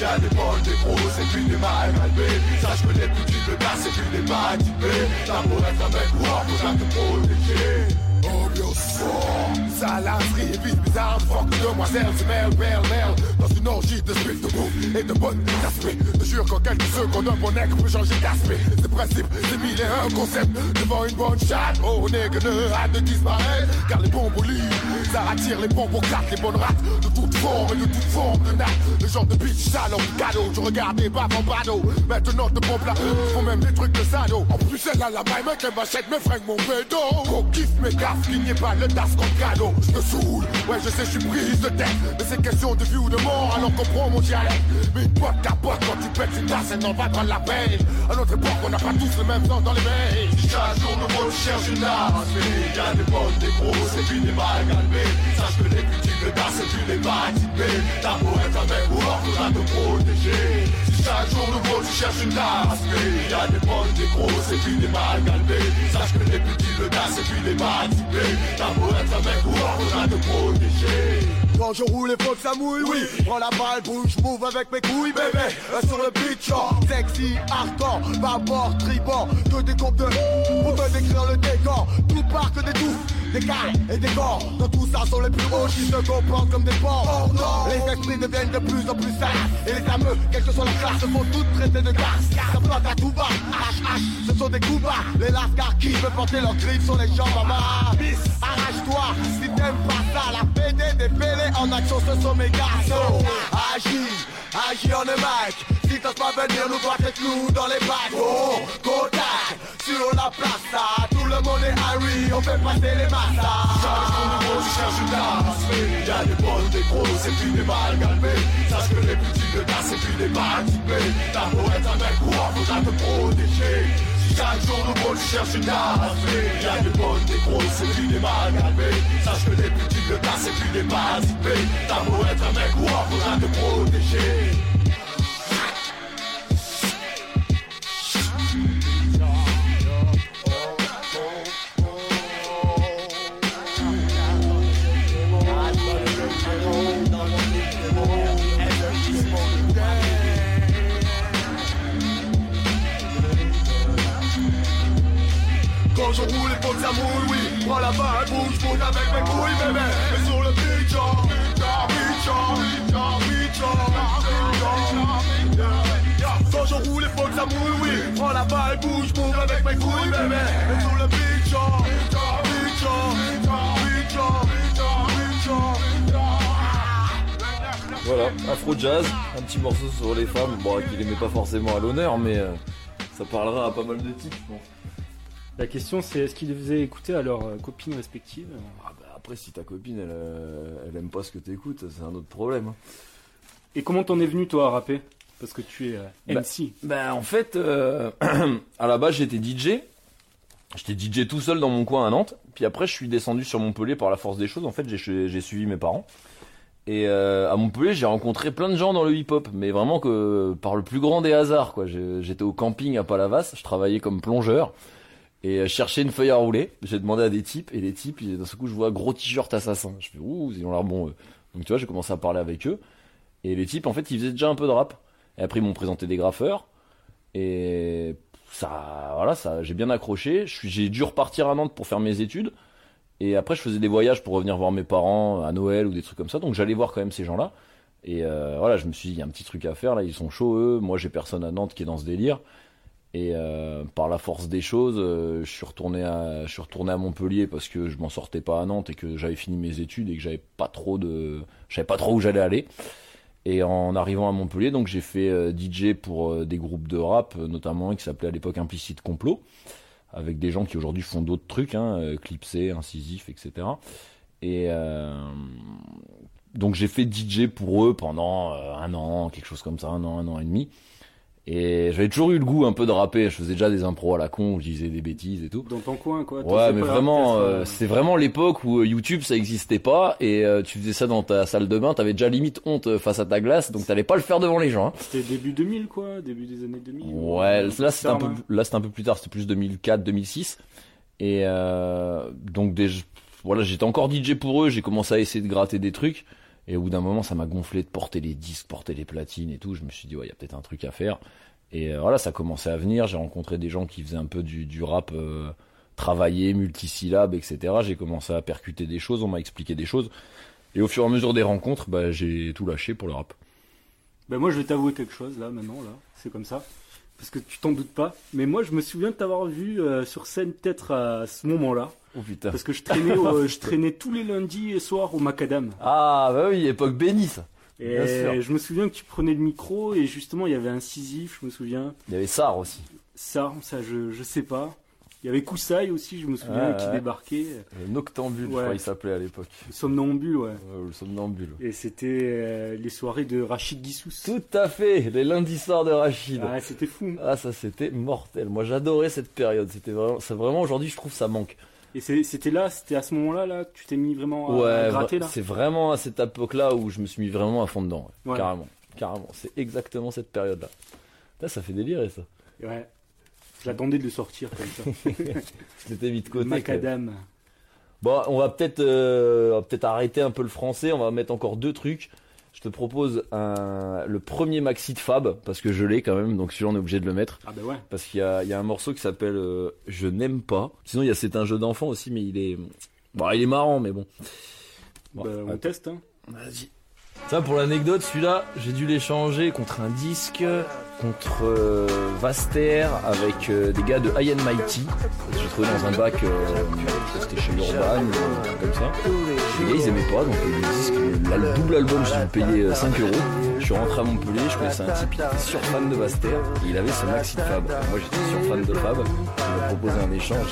Y'a des bonnes, des grosses et puis des mal calmés Sache que les petits le cassent et puis les mal typés T'as pour être un mec roi, faudra te protéger Fort, salacerie et vice bizarre, fuck demoiselle, c'est merde, merde Dans une orgie de spiff de bouffe et de bonnes aspects Je jure qu'en quelques secondes un bon nègre peut changer d'aspect C'est principe, c'est mille et un concept Devant une bonne chatte, oh nègre ne hâte de disparaître Car les bons bolides, ça attire les bons pour Les bonnes rates, de toute forme et de toute forme de natte Le genre de bitch sale en cadeau, je regarde des baves en bado Maintenant te pompe là, font même des trucs de sado En plus elle a la maille, mec, elle m'achète mes fringues, mon kiffe mes gaffes, ait pas le das comme cadeau. Je me saoule, ouais je sais je suis prise de tête. Mais c'est question de vie ou de mort, alors comprends mon dialecte. Mais une pote capote quand tu pètes une tasse, elle n'en va prendre la peine. À notre époque, on n'a pas tous le même sang dans les mains Chaque jour nouveau, je cherche une arme Il y a des bonnes, des grosses et puis des mal calmées Sache que les petits le das et puis les mal typés T'as beau être un mec ou faudra te protéger chaque jour nouveau, tu cherches une arme Il y a des bonnes, des grosses et puis des mal calmées Sache que les petits le das et puis les mal typés T'as beau être un mec ou faudra te protéger quand je roule, il faut que oui. Prends la balle, bouge, move avec mes couilles, bébé. Sur le beat, genre, sexy, hardcore, bâbord, tribord. Que des comptes de pour te décrire le décor. Tout part que des touffes, des cailles et des corps. Dans tout ça sont les plus hauts qui se comportent comme des porcs. Les esprits deviennent de plus en plus sages. Et les fameux, quelle que soit la classe, se font toutes traiter de garce. Ça flotte à tout bas, H, H, ce sont des coups bas. Les lascars qui veulent porter leurs griffes sur les jambes bas. Arrache-toi, si t'aimes pas ça, la PD des pélés en action, ce sont mes garçons. Agis, agis en mic. Si t'oses pas venir nous voir, t'es nous dans les bacs. Oh, Kodak, sur la place, tout le monde est Harry, on fait passer les massas. Chaque jour nouveau, tu cherches une tasse. Il y a des bonnes, des grosses et puis des mal calmés. Sache que les petits de tasse et puis des mal. T'as beau être un mec roi, faudra te protéger. Chaque jour nouveau, tu cherches une tasse. Il y a des bonnes, des grosses et puis des mal. Sache que les petits de tasse et puis des mal typés. T'as beau être un mec roi, faudra te protéger. Jazz, un petit morceau sur les femmes, bon, qu'il aimait pas forcément à l'honneur, mais euh, ça parlera à pas mal de types, je pense. La question c'est est-ce qu'ils les faisaient écouter à leurs euh, copines respectives? Ah bah après, si ta copine, elle, euh, elle aime pas ce que t'écoutes, c'est un autre problème. hein. Et comment t'en es venu toi à rapper? Parce que tu es euh, Bah, MC. Bah, en fait, euh, à la base, j'étais DJ. J'étais DJ tout seul dans mon coin à Nantes. Puis après, je suis descendu sur Montpellier par la force des choses. En fait, j'ai j'ai suivi mes parents. Et euh, à Montpellier, j'ai rencontré plein de gens dans le hip-hop, mais vraiment que par le plus grand des hasards, J'étais au camping à Palavas, je travaillais comme plongeur et euh, je cherchais une feuille à rouler. J'ai demandé à des types et les types, d'un seul coup, je vois gros t-shirt assassin. Je fais ouh, ils ont l'air bons. eux. Donc tu vois, j'ai commencé à parler avec eux et les types, en fait, ils faisaient déjà un peu de rap. Et après, ils m'ont présenté des graffeurs et ça, voilà, ça, j'ai bien accroché. J'ai dû repartir à Nantes pour faire mes études. Et après, je faisais des voyages pour revenir voir mes parents à Noël ou des trucs comme ça. Donc j'allais voir quand même ces gens-là. Et euh, voilà, je me suis dit, il y a un petit truc à faire là. Ils sont chauds eux. Moi, j'ai personne à Nantes qui est dans ce délire. Et euh, par la force des choses, euh, je suis retourné à, Montpellier parce que je m'en sortais pas à Nantes et que j'avais fini mes études et que j'avais pas trop de, je pas trop où j'allais aller. Et en arrivant à Montpellier, donc j'ai fait DJ pour des groupes de rap, notamment qui s'appelait à l'époque Implicite Complot, avec des gens qui aujourd'hui font d'autres trucs, hein, euh, Clipsé, Incisif, etc. Et euh, donc j'ai fait DJ pour eux pendant euh, un an, quelque chose comme ça, un an, un an et demi. Et j'avais toujours eu le goût un peu de rapper. Je faisais déjà des impros à la con, où je disais des bêtises et tout. Dans ton coin, quoi. Ouais, mais vraiment, euh, euh, c'est vraiment l'époque où euh, YouTube ça existait pas et euh, tu faisais ça dans ta salle de bain, t'avais déjà limite honte euh, face à ta glace, donc t'allais pas le faire devant les gens. hein. C'était début 2000, quoi. Début des années 2000. Ouais, là c'était un peu, là c'était un peu plus tard, c'était plus 2004, 2006. Et euh, donc des, voilà, j'étais encore DJ pour eux, j'ai commencé à essayer de gratter des trucs. Et au bout d'un moment, ça m'a gonflé de porter les disques, porter les platines et tout. Je me suis dit, ouais, il y a peut-être un truc à faire. Et euh, voilà, ça commençait à venir. J'ai rencontré des gens qui faisaient un peu du, rap euh, travaillé, multisyllabe, etc. J'ai commencé à percuter des choses, on m'a expliqué des choses. Et au fur et à mesure des rencontres, bah, j'ai tout lâché pour le rap. Ben moi, je vais t'avouer quelque chose, là, maintenant, là. C'est comme ça. Parce que tu t'en doutes pas. Mais moi, je me souviens de t'avoir vu euh, sur scène, peut-être à ce moment-là. Oh putain. Parce que je traînais, au- je traînais tous les lundis et soirs au Macadam. Ah, bah oui, époque bénie, ça. Et Bien sûr. je me souviens que tu prenais le micro et justement, il y avait un Sisyphe, je me souviens. Il y avait Sar aussi. Ça, ça, je, je sais pas. Il y avait Koussaï aussi, je me souviens, Ouais, qui ouais. débarquait. Le Noctambule, je crois il s'appelait à l'époque. Le somnambule, ouais. le somnambule. Et c'était euh, les soirées de Rachid Guissous. Tout à fait, les lundis soirs de Rachid. Ah, c'était fou. Ah, ça c'était mortel. Moi j'adorais cette période. C'était vraiment, vraiment aujourd'hui, je trouve ça manque. Et c'était là, c'était à ce moment-là, là, que tu t'es mis vraiment à, à Ouais, gratter, là. c'est vraiment à cette époque-là où je me suis mis vraiment à fond dedans. ouais. Ouais. Carrément, carrément. C'est exactement cette période-là. Putain, ça fait délirer ça. Ouais. J'attendais de le sortir comme ça. Je l'étais mis de côté. Macadam. Bon, on va peut-être euh, on va peut-être arrêter un peu le français. On va mettre encore deux trucs. Je te propose un, le premier maxi de Fab parce que je l'ai quand même, donc celui-là on est obligé de le mettre. Ah bah ouais. Parce qu'il y a, il y a un morceau qui s'appelle euh, Je n'aime pas. Sinon il y a c'est un jeu d'enfant aussi, mais il est bon, il est marrant, mais bon. Bon, Bah, on attends. teste, hein. Vas-y. Ça pour l'anecdote, celui-là, j'ai dû l'échanger contre un disque, contre euh, Vaster, avec euh, des gars de High and Mighty. J'ai trouvé dans un bac, euh, c'était chez Urban, comme ça. Les gars ils aimaient pas, donc le disque, le double album, dû le payer euh, 5 euros. Je suis rentré à Montpellier, je connaissais un type qui était sur fan de Vaster, et il avait ce maxi de Fab. Moi j'étais sur fan de Fab, il m'a proposé un échange.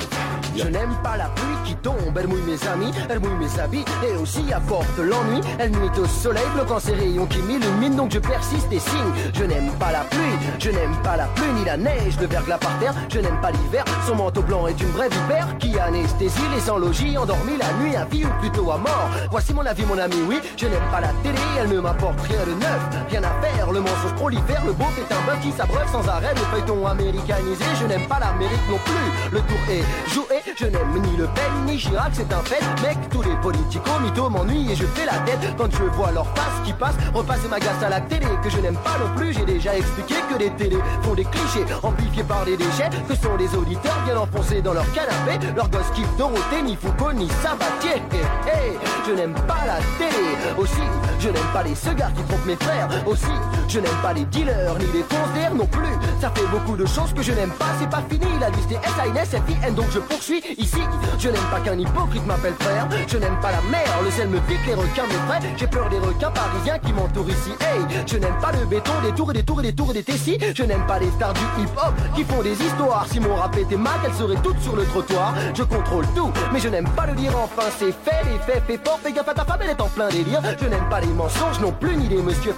Je n'aime pas la pluie qui tombe, elle mouille mes amis, elle mouille mes habits et aussi apporte l'ennui. Elle nuit au soleil, bloquant ses rayons qui m'illuminent, donc je persiste et signe. Je n'aime pas la pluie, je n'aime pas la pluie ni la neige, le verglas par terre, je n'aime pas l'hiver. Son manteau blanc est une vraie vipère qui anesthésie les sans logis, endormis la nuit à vie ou plutôt à mort. Voici mon avis, mon ami, oui, je n'aime pas la télé, elle ne m'apporte rien de neuf, rien à faire. Le mensonge prolifère, le beau est un bœuf qui s'abreuve sans arrêt, le feuilleton américanisé. Je n'aime pas l'Amérique non plus, le tour est joué, je n'aime ni Le Pen ni Chirac, c'est un fait. Mec, tous les politico mythos m'ennuient et je fais la tête quand je vois leur face qui passe. Repasser ma glace à la télé que je n'aime pas non plus. J'ai déjà expliqué que les télés font des clichés amplifiés par les déchets. Que sont les auditeurs bien enfoncés dans leur canapé. Leurs gosses kiffent Dorothée, ni Foucault, ni Sabatier. Hey, hey, je n'aime pas la télé. Aussi, je n'aime pas les cigares qui trompent mes frères. Aussi, je n'aime pas les dealers ni les frontières non plus. Ça fait beaucoup de choses que je n'aime pas, c'est pas fini. La liste est S-A-N-S-F-I-N, donc je poursuis ici. Je n'aime pas qu'un hypocrite m'appelle frère. Je n'aime pas la mer, le sel me pique, les requins m'effraient. J'ai peur des requins parisiens qui m'entourent ici. Hey, je n'aime pas le béton, des tours et des tours et des tours et des tessis. Je n'aime pas les stars du hip-hop qui font des histoires. Si mon rap était mal, elles seraient toutes sur le trottoir. Je contrôle tout, mais je n'aime pas le dire enfin. C'est fait, les faits, fais fort, fais gaffe à ta femme, elle est en plein délire. Je n'aime pas les mensonges non plus, ni les monsieur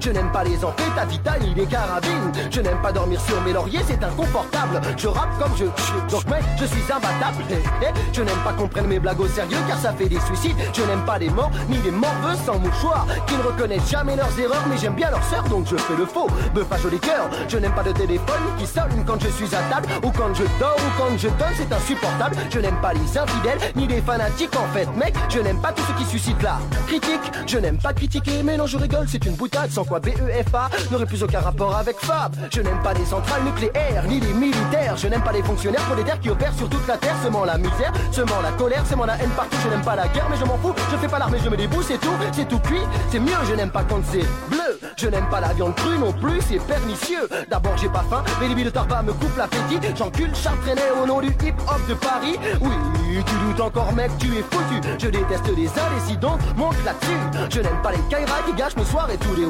Je n'aime pas les amphétamines, ni les carabines. Je n'aime pas dormir sur mes lauriers, c'est inconfortable. Je rappe comme je donc mec, je suis imbattable. table. Eh, eh, Je n'aime pas qu'on prenne mes blagues au sérieux car ça fait des suicides. Je n'aime pas les morts ni les morveux sans mouchoir qui ne reconnaissent jamais leurs erreurs, mais j'aime bien leur sœur donc je fais le faux. Bœuf à joli cœur. Je n'aime pas de téléphone qui sonne quand je suis à table ou quand je dors ou quand je donne, c'est insupportable. Je n'aime pas les infidèles ni les fanatiques en fait, mec. Je n'aime pas tout ce qui suscite la critique. Je n'aime pas critiquer, mais non, je rigole, c'est une boutade sans quoi BEFA n'aurait plus aucun rapport avec Fab. Je n'aime pas les centrales nucléaires ni les militaires. Je n'aime pas les fonctionnaires prolétaires qui opèrent sur toute la terre, semant la misère, semant la colère, semant la haine partout. Je n'aime pas la guerre, mais je m'en fous. Je fais pas l'armée, je me débrouille, c'est tout, c'est tout cuit, c'est mieux. Je n'aime pas quand c'est bleu. Je n'aime pas la viande crue non plus, c'est pernicieux. D'abord, j'ai pas faim, mais les billes de tarpa me coupent l'appétit. J'encule Chartrainais au nom du hip-hop de Paris. Oui, tu doutes encore, mec, tu es foutu. Je déteste les indécis, donc monte là-dessus. Je n'aime pas les Kaira qui gâchent mes soirs et tous les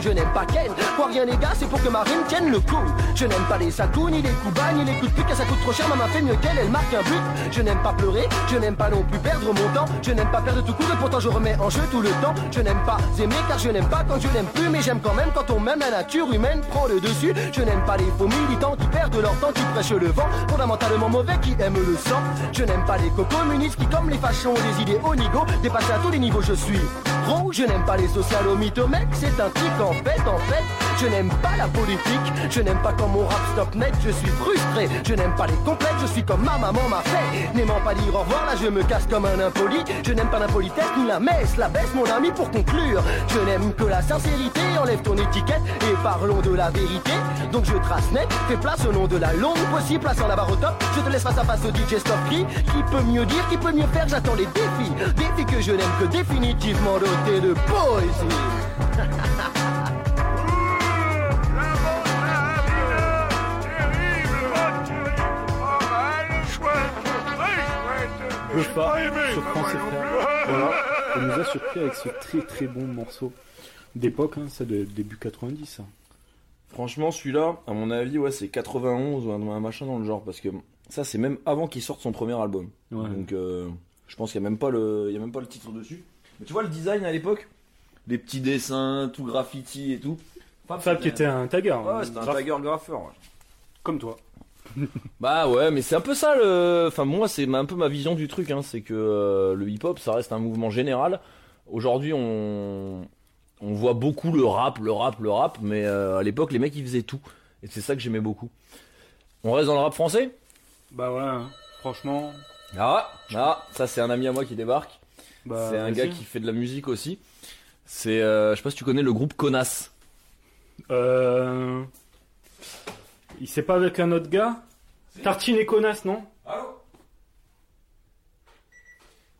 Je n'aime pas Ken. Quoi rien, les gars, c'est pour que ma rime tienne le coup. Je n'aime pas les Sakou, ni les Kuba, ni les coups de pute, car ça coûte trop cher. Maman fait mieux qu'elle, elle marque un but. Je n'aime pas pleurer, je n'aime pas non plus perdre mon temps. Je n'aime pas perdre tout court et pourtant je remets en jeu tout le temps. Je n'aime pas aimer car je n'aime pas quand je n'aime plus, mais j'aime quand même quand on m'aime. La nature humaine prend le dessus. Je n'aime pas les faux militants qui perdent leur temps, qui prêchent le vent. Fondamentalement mauvais qui aiment le sang. Je n'aime pas les co-communistes qui, comme les fachos, ont des idées au nigo. Dépassés à tous les niveaux, je suis. Je n'aime pas les mythomecs, c'est un en fait, en fait. Je n'aime pas la politique, je n'aime pas quand mon rap stop net, je suis frustré. Je n'aime pas les complexes, je suis comme ma maman m'a fait. N'aimant pas dire au revoir, là je me casse comme un impoli. Je n'aime pas l'impolitesse ni la messe, la baisse mon ami pour conclure. Je n'aime que la sincérité, enlève ton étiquette et parlons de la vérité. Donc je trace net, fais place au nom de la longue possible, en la barre au top. Je te laisse face à face au DJ Stop Free. Qui peut mieux dire, qui peut mieux faire, j'attends les défis. Défis que je n'aime que définitivement dotés de poésie. Buffa surprend ses frères. Voilà, elle nous a surpris avec ce très très bon morceau d'époque, hein, ça de début 90. ça. Franchement, celui-là, à mon avis, ouais, c'est 91 ou un, un machin dans le genre, parce que ça, c'est même avant qu'il sorte son premier album. Ouais. Donc, euh, je pense qu'il n'y a même pas le, il y a même pas le titre dessus. Mais tu vois le design à l'époque, les petits dessins, tout graffiti et tout. Fab qui était un tagger. Ouais, c'était un tagger graffeur. ouais. Comme toi. Bah ouais, mais c'est un peu ça le. Enfin, moi, c'est un peu ma vision du truc. Hein. C'est que euh, le hip-hop, ça reste un mouvement général. Aujourd'hui, on on voit beaucoup le rap, le rap, le rap, mais euh, à l'époque, les mecs, ils faisaient tout. Et c'est ça que j'aimais beaucoup. On reste dans le rap français? Bah voilà, hein. franchement. Ah, ah, ça c'est un ami à moi qui débarque. Bah, c'est un gars qui fait de la musique aussi. C'est, euh, je sais pas si tu connais le groupe Connasse. Euh... Il sait pas avec un autre gars Tartine et connasse, non Allô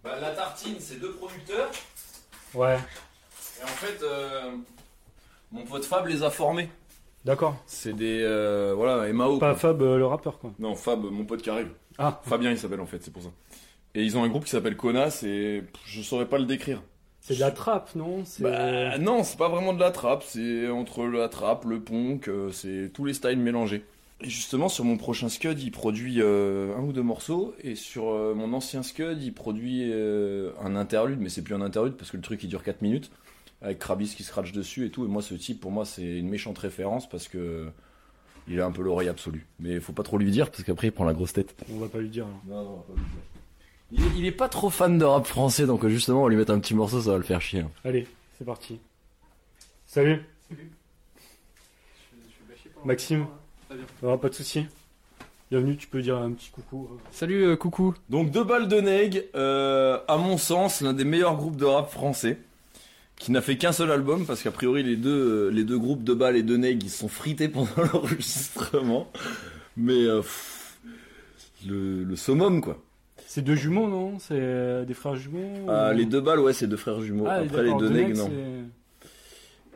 bah, La tartine, c'est deux producteurs. Ouais. Et en fait, euh, mon pote Fab les a formés. D'accord. C'est des. euh, voilà, Mao. Pas quoi. Fab euh, le rappeur, quoi. Non, Fab, mon pote qui arrive. Ah. Fabien, il s'appelle en fait, c'est pour ça. Et ils ont un groupe qui s'appelle Connasse et je saurais pas le décrire. C'est de la trappe, non Bah, non, c'est pas vraiment de la trappe, c'est entre la trappe, le punk, euh, c'est tous les styles mélangés. Et justement, sur mon prochain Scud, il produit euh, un ou deux morceaux, et sur euh, mon ancien Scud, il produit euh, un interlude, mais c'est plus un interlude parce que le truc il dure 4 minutes, avec Krabis qui scratch dessus et tout. Et moi, ce type, pour moi, c'est une méchante référence parce que il a un peu l'oreille absolue. Mais faut pas trop lui dire parce qu'après il prend la grosse tête. On va pas lui dire. non, on va pas lui dire. Il est, il est pas trop fan de rap français, donc euh, justement, on va lui mettre un petit morceau, ça va le faire chier. hein. Allez, c'est parti. Salut. Maxime. Ah, pas de souci. Bienvenue, tu peux dire un petit coucou. Salut, euh, coucou. Donc, Deux Balles de Neg, euh, à mon sens, l'un des meilleurs groupes de rap français, qui n'a fait qu'un seul album, parce qu'a priori, les deux, euh, les deux groupes, Deux Balles et De Neg, ils se sont frités pendant l'enregistrement. Mais, euh, pff, le, le summum, quoi. C'est deux jumeaux, non? C'est euh, des frères jumeaux Ah, ou- les Deux Balles, ouais, c'est deux frères jumeaux. Ah, Après, les Deux mecs, non.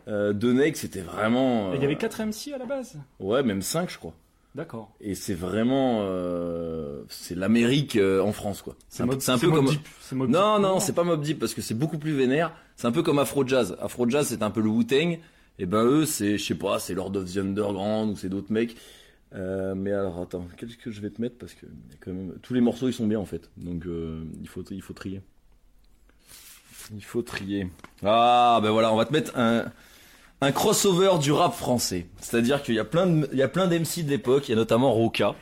Euh, Deux Neg, c'était vraiment... Il y avait euh, 4 MC à la base? Ouais, même 5, je crois. D'accord. Et c'est vraiment, euh, c'est l'Amérique euh, en France quoi. C'est un, peu- Mob- c'est un c'est peu Mob comme. Deep, Mob non Deep. non, Non. c'est pas Mob Deep parce que c'est beaucoup plus vénère. C'est un peu comme Afro Jazz. Afro Jazz c'est un peu le Wu Tang. Et ben eux c'est, je sais pas, c'est Lord of the Underground ou c'est d'autres mecs. Euh, mais alors attends, qu'est-ce que je vais te mettre? Parce que il y a quand même tous les morceaux ils sont bien en fait. Donc euh, il faut il faut trier. Il faut trier. Ah ben voilà, on va te mettre un un crossover du rap français. C'est-à-dire qu'il y a plein de, il y a plein d'MC de l'époque, il y a notamment Roca.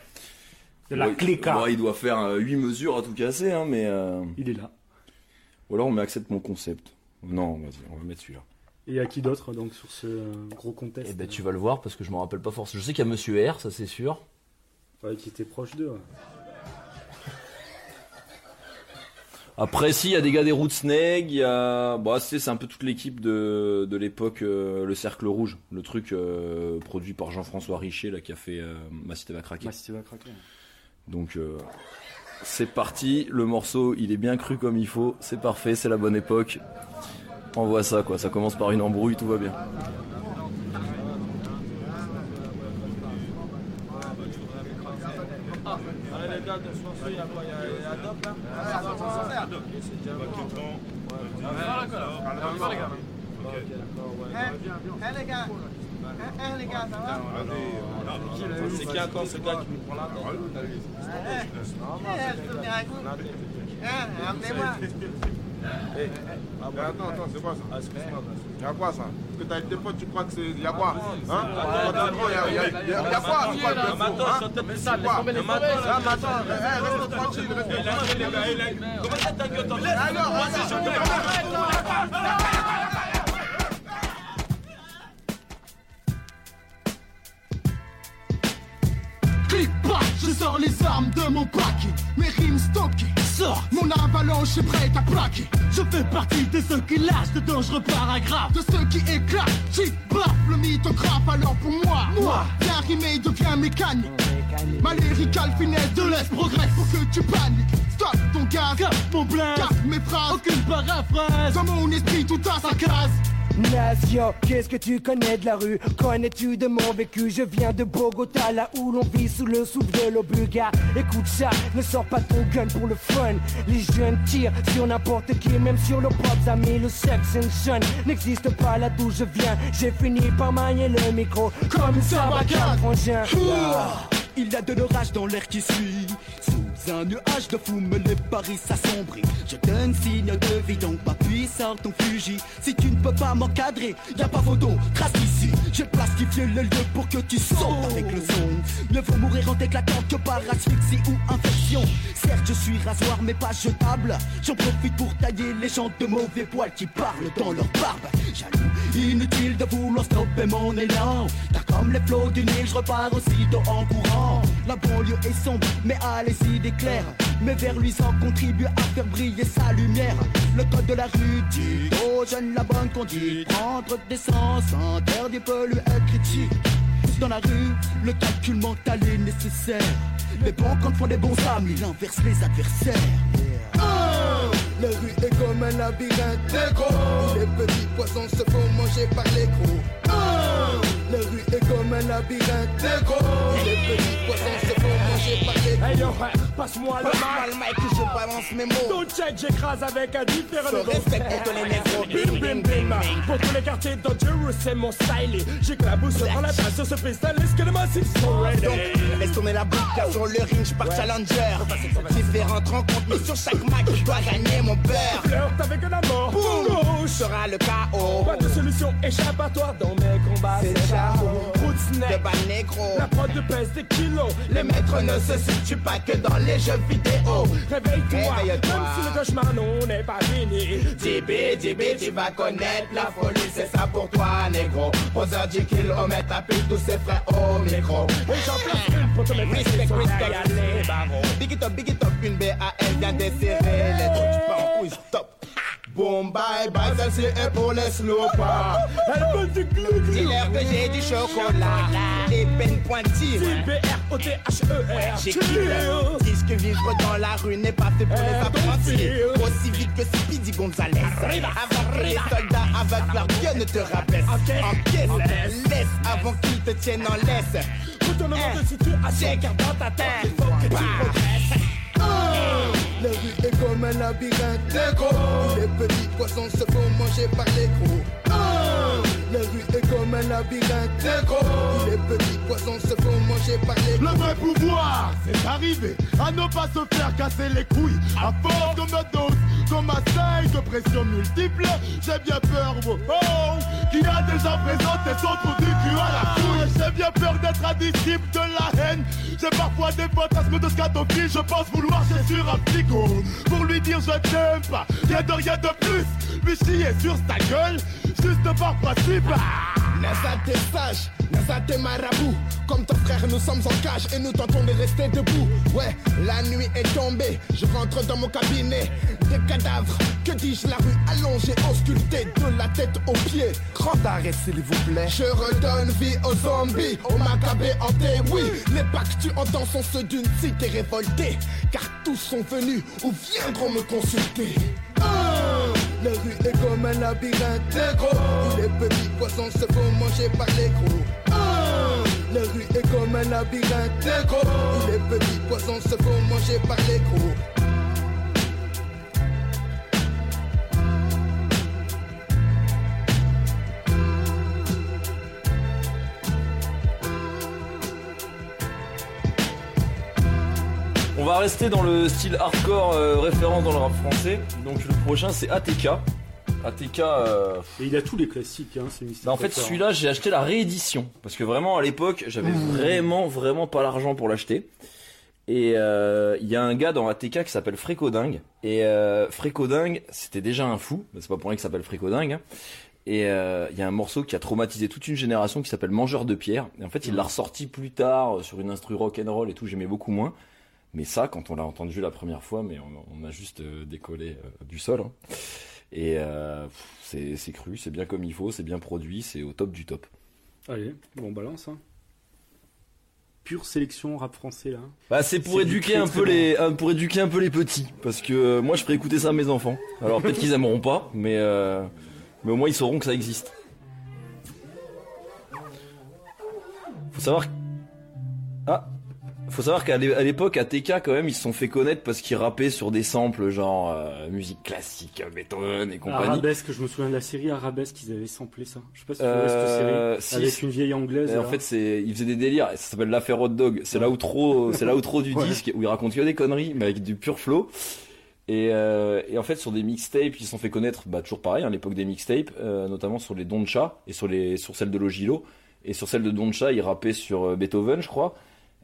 De la Bon, clica. bon, il doit faire 8 mesures à tout casser, hein, mais. euh, Il est là. Ou alors on met accepte mon concept. Non, vas-y, on va mettre celui-là. Et à qui d'autre donc sur ce euh, gros contest Eh ben tu vas le voir parce que je me rappelle pas forcément. Je sais qu'il y a Monsieur R, ça c'est sûr. Ouais, qui était proche d'eux. ouais. Après, si, il y a des gars des Roots Snake, il y a. Bon, c'est c'est un peu toute l'équipe de, de l'époque, euh, le Cercle Rouge, le truc euh, produit par Jean-François Richer, là, qui a fait euh, Ma Cité va craquer. Ma Cité va craquer. Donc, euh, c'est parti, le morceau, il est bien cru comme il faut, c'est parfait, c'est la bonne époque. On voit ça, quoi, ça commence par une embrouille, tout va bien. Allez les gars, attention, il y a quoi Il y a Doc là C'est déjà Eh les gars, eh eh, les gars, ça va C'est qui encore ce gars qui nous prend la tête Eh, eh, Eh, Eh, attends, attends, c'est quoi ça Il y a quoi ça Parce que t'as tes potes, tu crois que c'est. Il y a quoi Hein tu prends, il y a- il y a- il y a il y a quoi hein quoi Ah, reste tranquille, reste tranquille. Comment ça ta gueule, Alors, vas-y, je Clic je sors les armes de mon paquet. Mes rimes stockées Sors, mon avalanche est prête à plaquer. Je fais partie de ceux qui lâchent de dangereux paragraphes. De ceux qui éclatent, qui baffent le mythographe Alors pour moi, moi, bien rimé devient mécanique. Ma lyricale finesse de l'Est progresse pour que tu paniques. Stop ton gaz, cap mon blast, cap mes phrases Aucune paraphrase, dans mon esprit tout à sa case Nasio, qu'est-ce que tu connais de la rue? Connais-tu de mon vécu? Je viens de Bogota, là où l'on vit sous le souffle de l'Obuga. Écoute ça, ne sors pas ton gun pour le fun. Les jeunes tirent sur n'importe qui, même sur leurs propres amis. Le sex and son n'existe pas là d'où je viens. J'ai fini par manier le micro comme une sarbacane, frangin. Il y a de l'orage dans l'air qui suit un nuage de fumée, les paris s'assombrit. Je donne signe de vie, donc m'appuie sur ton fusil. Si tu ne peux pas m'encadrer, y a pas photo, trace ici J'ai plastifié le lieu pour que tu sautes avec le son. Mieux vaut mourir en t'éclatant que par asphyxie ou infection. Certes je suis rasoir mais pas jetable. J'en profite pour tailler les gens de mauvais poils qui parlent dans leur barbe. Jaloux, inutile de vouloir stopper mon élan. Car comme les flots du Nil, je repars aussitôt en courant. La banlieue est sombre, mais allez Mes vers luisants contribuent à faire briller sa lumière. Le code de la rue dit aux jeunes la bonne conduite. Prendre des sens, interdit peut lui être critique dans la rue, le calcul mental est nécessaire. Les bons comptes font des bons amis, il inverse les adversaires. Oh La rue est comme un labyrinthe. Où les petits poissons se font manger par les gros. Oh La rue est comme un labyrinthe négro les petits poissons se font manger par les Hey yo, passe-moi le mal, que je balance mes mots. Don't check, j'écrase avec un différent Je respecte pour tous les négros. Bim, bim, bim. Pour tous les quartiers dangereux, c'est mon style. J'éclabousse dans la base sur ce freestyle. Est-ce que les massifs sont ready? Donc, laisse tourner la boucle car sur le ring, je pars challenger. Différentes rencontres, mais sur chaque match, je dois gagner mon beurre. Flirt avec un amour. Boum, sera le chaos. Pas de solution échappatoire dans mes combats. C'est De bas négro. La prod de pèse des kilos. Les maîtres ne se situent pas que dans les jeux vidéo. Réveille-toi, Réveille-toi. même si le cauchemar non n'est pas fini. DB, DB, tu vas connaître la folie, c'est ça pour toi, négro. Poseur 10 kilomètres, appelle tous ses frères au micro. Et j'en place une pour te mettre Respect, respect. Big it up, big it up, une BAL vient desserrer les trous, tu pars en couille, stop. Boom, bye, bye, celle-ci est pour les slopers. Elle du Dis-leur que j'ai du chocolat, des peines pointillées. B-R-O-T-H-E-R. J'écris Dis que vivre dans la rue n'est pas fait pour les apprentis. Aussi vite que Speedy Gonzalez. Avant que les soldats avec leur Dieu ne te rabaissent Encaisse, laisse avant qu'ils te tiennent en laisse. Retournement de situation, car dans ta tête, il faut que tu progresses. Oh La rue est comme un labyrinthe. Négro Où les petits poissons se font manger par les gros. Oh La rue est comme un labyrinthe. Négro Où les petits poissons se font manger par les gros. Le vrai pouvoir, c'est d'arriver à ne pas se faire casser les couilles. À force de me dose, comme un seuil de pression multiple. J'ai bien peur, oh, y a déjà présenté son trou du cul à la couille. J'ai bien peur d'être un disciple de la haine. J'ai parfois des fantasmes de scatophile. Je pense vouloir sur un psycho pour lui dire je t'aime pas. Rien de rien de plus. Lui chier sur sa gueule, juste par principe. Nasa t'es sage, T'es marabout. Comme ton frère nous sommes en cage et nous tentons de rester debout. Ouais, la nuit est tombée, je rentre dans mon cabinet. Des cadavres, que dis-je, la rue allongée, auscultée de la tête aux pieds. Grand arrêt s'il vous plaît. Je redonne vie aux zombies, aux macabées hantés Oui, les que tu entends sont ceux d'une cité révoltée. Car tous sont venus ou viendront me consulter. Ah, la rue est comme un labyrinthe négro Où les petits poissons se font manger par les gros La rue est comme un labyrinthe négro Où les petits poissons se font manger par les gros On va rester dans le style hardcore euh, référence dans le rap français. Donc le prochain c'est ATK. ATK. euh, Et il a tous les classiques, hein, c'est bah, en fait celui-là j'ai acheté la réédition parce que vraiment à l'époque j'avais vraiment vraiment pas l'argent pour l'acheter. Et euh, il y a un gars dans ATK qui s'appelle Frécodingue. Et euh, Frécodingue, c'était déjà un fou. mais C'est pas pour rien qu'il s'appelle Frécodingue. hein. Et euh, il y a un morceau qui a traumatisé toute une génération qui s'appelle Mangeur de pierre. Et en fait, il l'a ressorti plus tard euh, sur une instru rock and roll et tout. J'aimais beaucoup moins. Mais ça, quand on l'a entendu la première fois, mais on, on a juste euh, décollé euh, du sol. hein. Et euh, c'est cru, c'est bien comme il faut, c'est bien produit, c'est au top du top. Allez, bon balance. Hein. Pure sélection rap français là. Bah c'est pour éduquer un peu les euh, pour éduquer un peu les petits parce que euh, moi je ferais écouter ça à mes enfants. Alors peut-être qu'ils aimeront pas mais euh, mais au moins ils sauront que ça existe. Faut savoir que- Ah, faut savoir qu'à l'époque à TK quand même ils se sont fait connaître parce qu'ils rappaient sur des samples genre euh, musique classique, Beethoven et compagnie. Arabesque, je me souviens de la série Arabesque, ils avaient samplé ça. Je sais pas si tu Euh, vois cette série. si, avec une vieille anglaise. Et en fait, c'est, il faisait des délires. Ça s'appelle l'affaire hot dog. C'est là où trop, c'est là où trop du Ouais. disque où il raconte que des conneries, mais avec du pur flow. Et, euh, et en fait, sur des mixtapes, ils se sont fait connaître, bah toujours pareil, à l'époque des mixtapes, euh, notamment sur les Doncha et sur les, sur celle de Logilo. Et sur celle de Doncha, il rappait sur euh, Beethoven, je crois.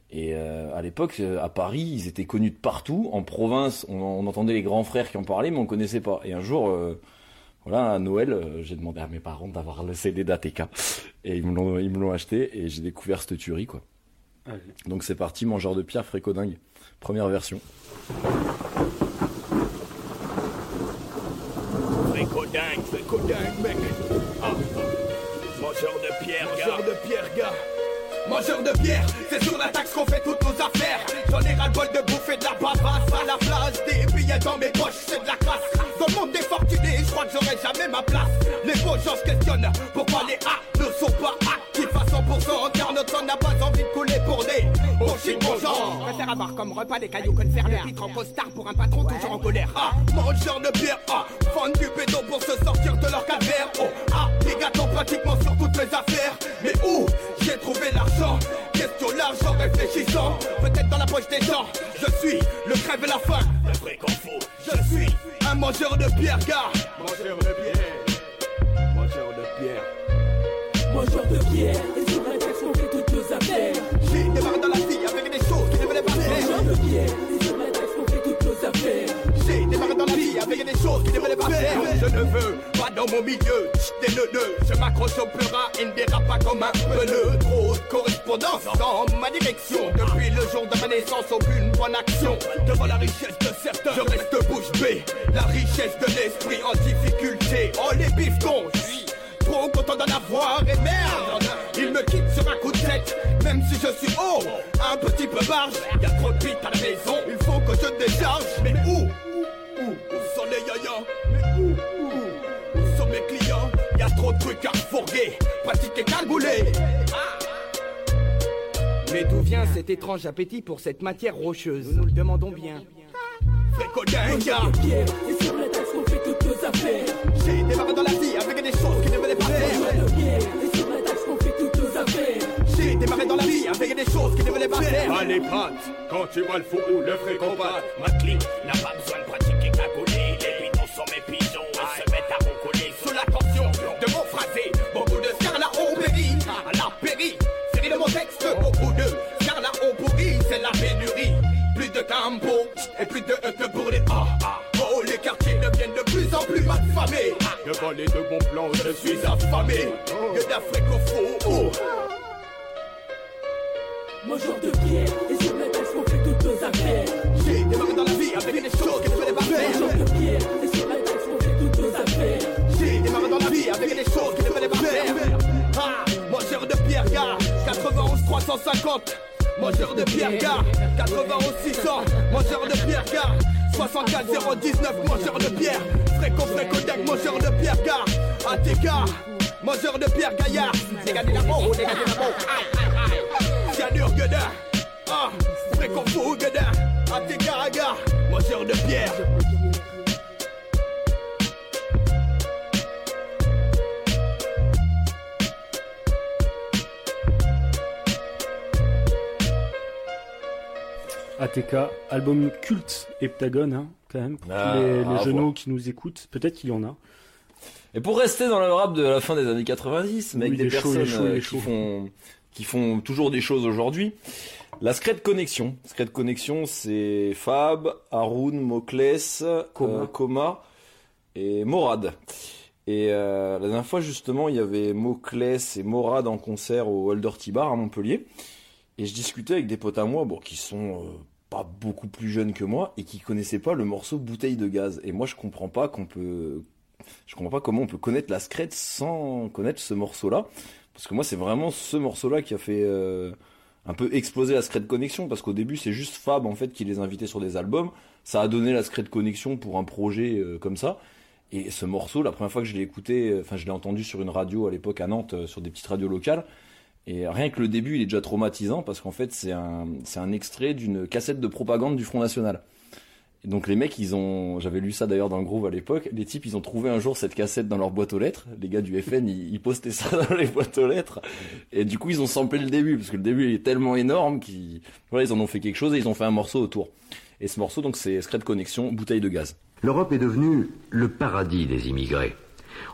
Et euh, à l'époque, euh, à Paris, ils étaient connus de partout. En province, on, on entendait les grands frères qui en parlaient, mais on connaissait pas. Et un jour, euh, voilà, à Noël, euh, j'ai demandé à mes parents d'avoir le CD d'ATK. Et ils me l'ont, ils me l'ont acheté et j'ai découvert cette tuerie, quoi. Allez. Donc c'est parti, mangeur de pierre, frécodingue. Première version. Frécodingue, frécodingue, mec. Ah. Mangeur de pierre, gars. Mangeur de pierre, gars. Mangeur de pierre, c'est sur la taxe qu'on fait toutes nos affaires. J'en ai ras le bol de bouffer de la bavasse à la place. Des billets dans mes poches, c'est de la classe. Dans le monde des fortunés, je crois que j'aurai jamais ma place. Les beaux gens se questionnent pourquoi les A ne sont pas actifs à 100%. Car notre n'a pas envie de couler pour des bullshit bon genre. Préfère avoir comme repas des cailloux que de faire le pitre en costard pour un patron toujours en colère. Ah, mangeur de pierre, ah, fan du béton pour se sortir de leur calvaire. Oh, ah, les gâteaux pratiquement sur toutes mes affaires. Mais où j'ai trouvé l'argent? Question l'argent réfléchissant. Peut-être dans la poche des gens. Je suis le crève et la faim. Le vrai qu'on fout. Je suis un mangeur de pierre, gars. Mangeur de pierre. Mangeur de pierre. Mangeur de pierre, choses pas faire. Je ne veux pas dans mon milieu des neuneux. Je m'accroche au pura et ne dérape pas comme un pneu. Trop de correspondance dans ma direction. Depuis le jour de ma naissance, aucune bonne action. Devant la richesse de certains, je reste bouche bée. La richesse de l'esprit en difficulté. Oh les bifetons, je suis trop content d'en avoir et merde. Il me quitte sur un coup de tête, même si je suis haut, un petit peu barge. Y a trop de à la maison, il faut que je décharge. Mais où Où? Où sont les yayas Mais où Où? Où sont mes clients? Y a trop de trucs à fourguer, pratiquer calbouler. Mais d'où vient cet étrange appétit pour cette matière rocheuse? Nous nous le demandons bien. Frécodin, gars. pierre, et sur la taxe qu'on fait toutes nos affaires. J'ai démarré dans la vie avec des choses qui ne venaient pas faire. et sur la taxe qu'on fait toutes nos affaires. J'ai démarré dans la vie avec des choses qui ne venaient pas faire. Les pattes, quand tu vois le fou ou le patte, ma clique n'a pas besoin de pratiquer agonie. Les bidons sont mes pigeons, elles se mettent à roncoler sous la tension de mon phrasé. Beaucoup de Scarla ont péri, à la péri. Série de mon texte, beaucoup de Scarla ont pourri, c'est la pénurie. Plus de campo et plus de hut pour les ah, ah. Oh, les quartiers deviennent de plus en plus malfamés. Devant les deux bons plans, je suis affamé. Que d'Afrique au faux. Moi, genre de guerre, les yeux me baissent, qu'on fait toutes nos affaires. J'ai des dans la vie avec des choses j'ai démarré dans la vie avec des choses je ne pas faire. Ah, mangeur de pierre, gars, 91 350. Mangeur de pierre, gars, 91 600. Mangeur de pierre, gars, 64 019. Mangeur de pierre, fréco fréco deck. Mangeur de pierre, gars, ATK. Mangeur de pierre, gaillard. Dégagez la peau, dégagez la peau. Aïe, aïe, aïe. Cyanure, gueudin. Ah, fréco fou, gueudin. ATK, gars, mangeur de pierre. ATK, album culte heptagone, hein, quand même, pour Ah, tous les, les à genoux qui nous écoutent. Peut-être qu'il y en a. Et pour rester dans le rap de la fin des années 90, mais Oui, avec des personnes euh, chaud. qui font qui font toujours des choses aujourd'hui, la Scred Connection. Scred Connection, c'est Fab, Haroun, Mokles, Coma. euh, Coma et Morad. Et euh, la dernière fois, justement, il y avait Mokles et Morad en concert au Holder Bar à Montpellier. Et je discutais avec des potes à moi, bon, qui sont euh, pas beaucoup plus jeunes que moi et qui connaissaient pas le morceau Bouteille de gaz. Et moi, je comprends pas qu'on peut, je comprends pas comment on peut connaître la Scred sans connaître ce morceau-là. Parce que moi, c'est vraiment ce morceau-là qui a fait un peu exploser la Scred Connection. Parce qu'au début, c'est juste Fab, en fait, qui les invitait sur des albums. Ça a donné la Scred Connection pour un projet euh, comme ça. Et ce morceau, la première fois que je l'ai écouté, euh, enfin, je l'ai entendu sur une radio à l'époque à Nantes, euh, sur des petites radios locales. Et rien que le début, il est déjà traumatisant parce qu'en fait, c'est un extrait d'une cassette de propagande du Front National. Donc les mecs, ils ont, j'avais lu ça d'ailleurs dans le groove à l'époque, les types, ils ont trouvé un jour cette cassette dans leur boîte aux lettres. Les gars du FN, ils, postaient ça dans les boîtes aux lettres. Et du coup, ils ont samplé le début parce que le début est tellement énorme qu'ils, voilà, ils en ont fait quelque chose et ils ont fait un morceau autour. Et ce morceau, donc, c'est Scred Connection, bouteille de gaz. L'Europe est devenue le paradis des immigrés.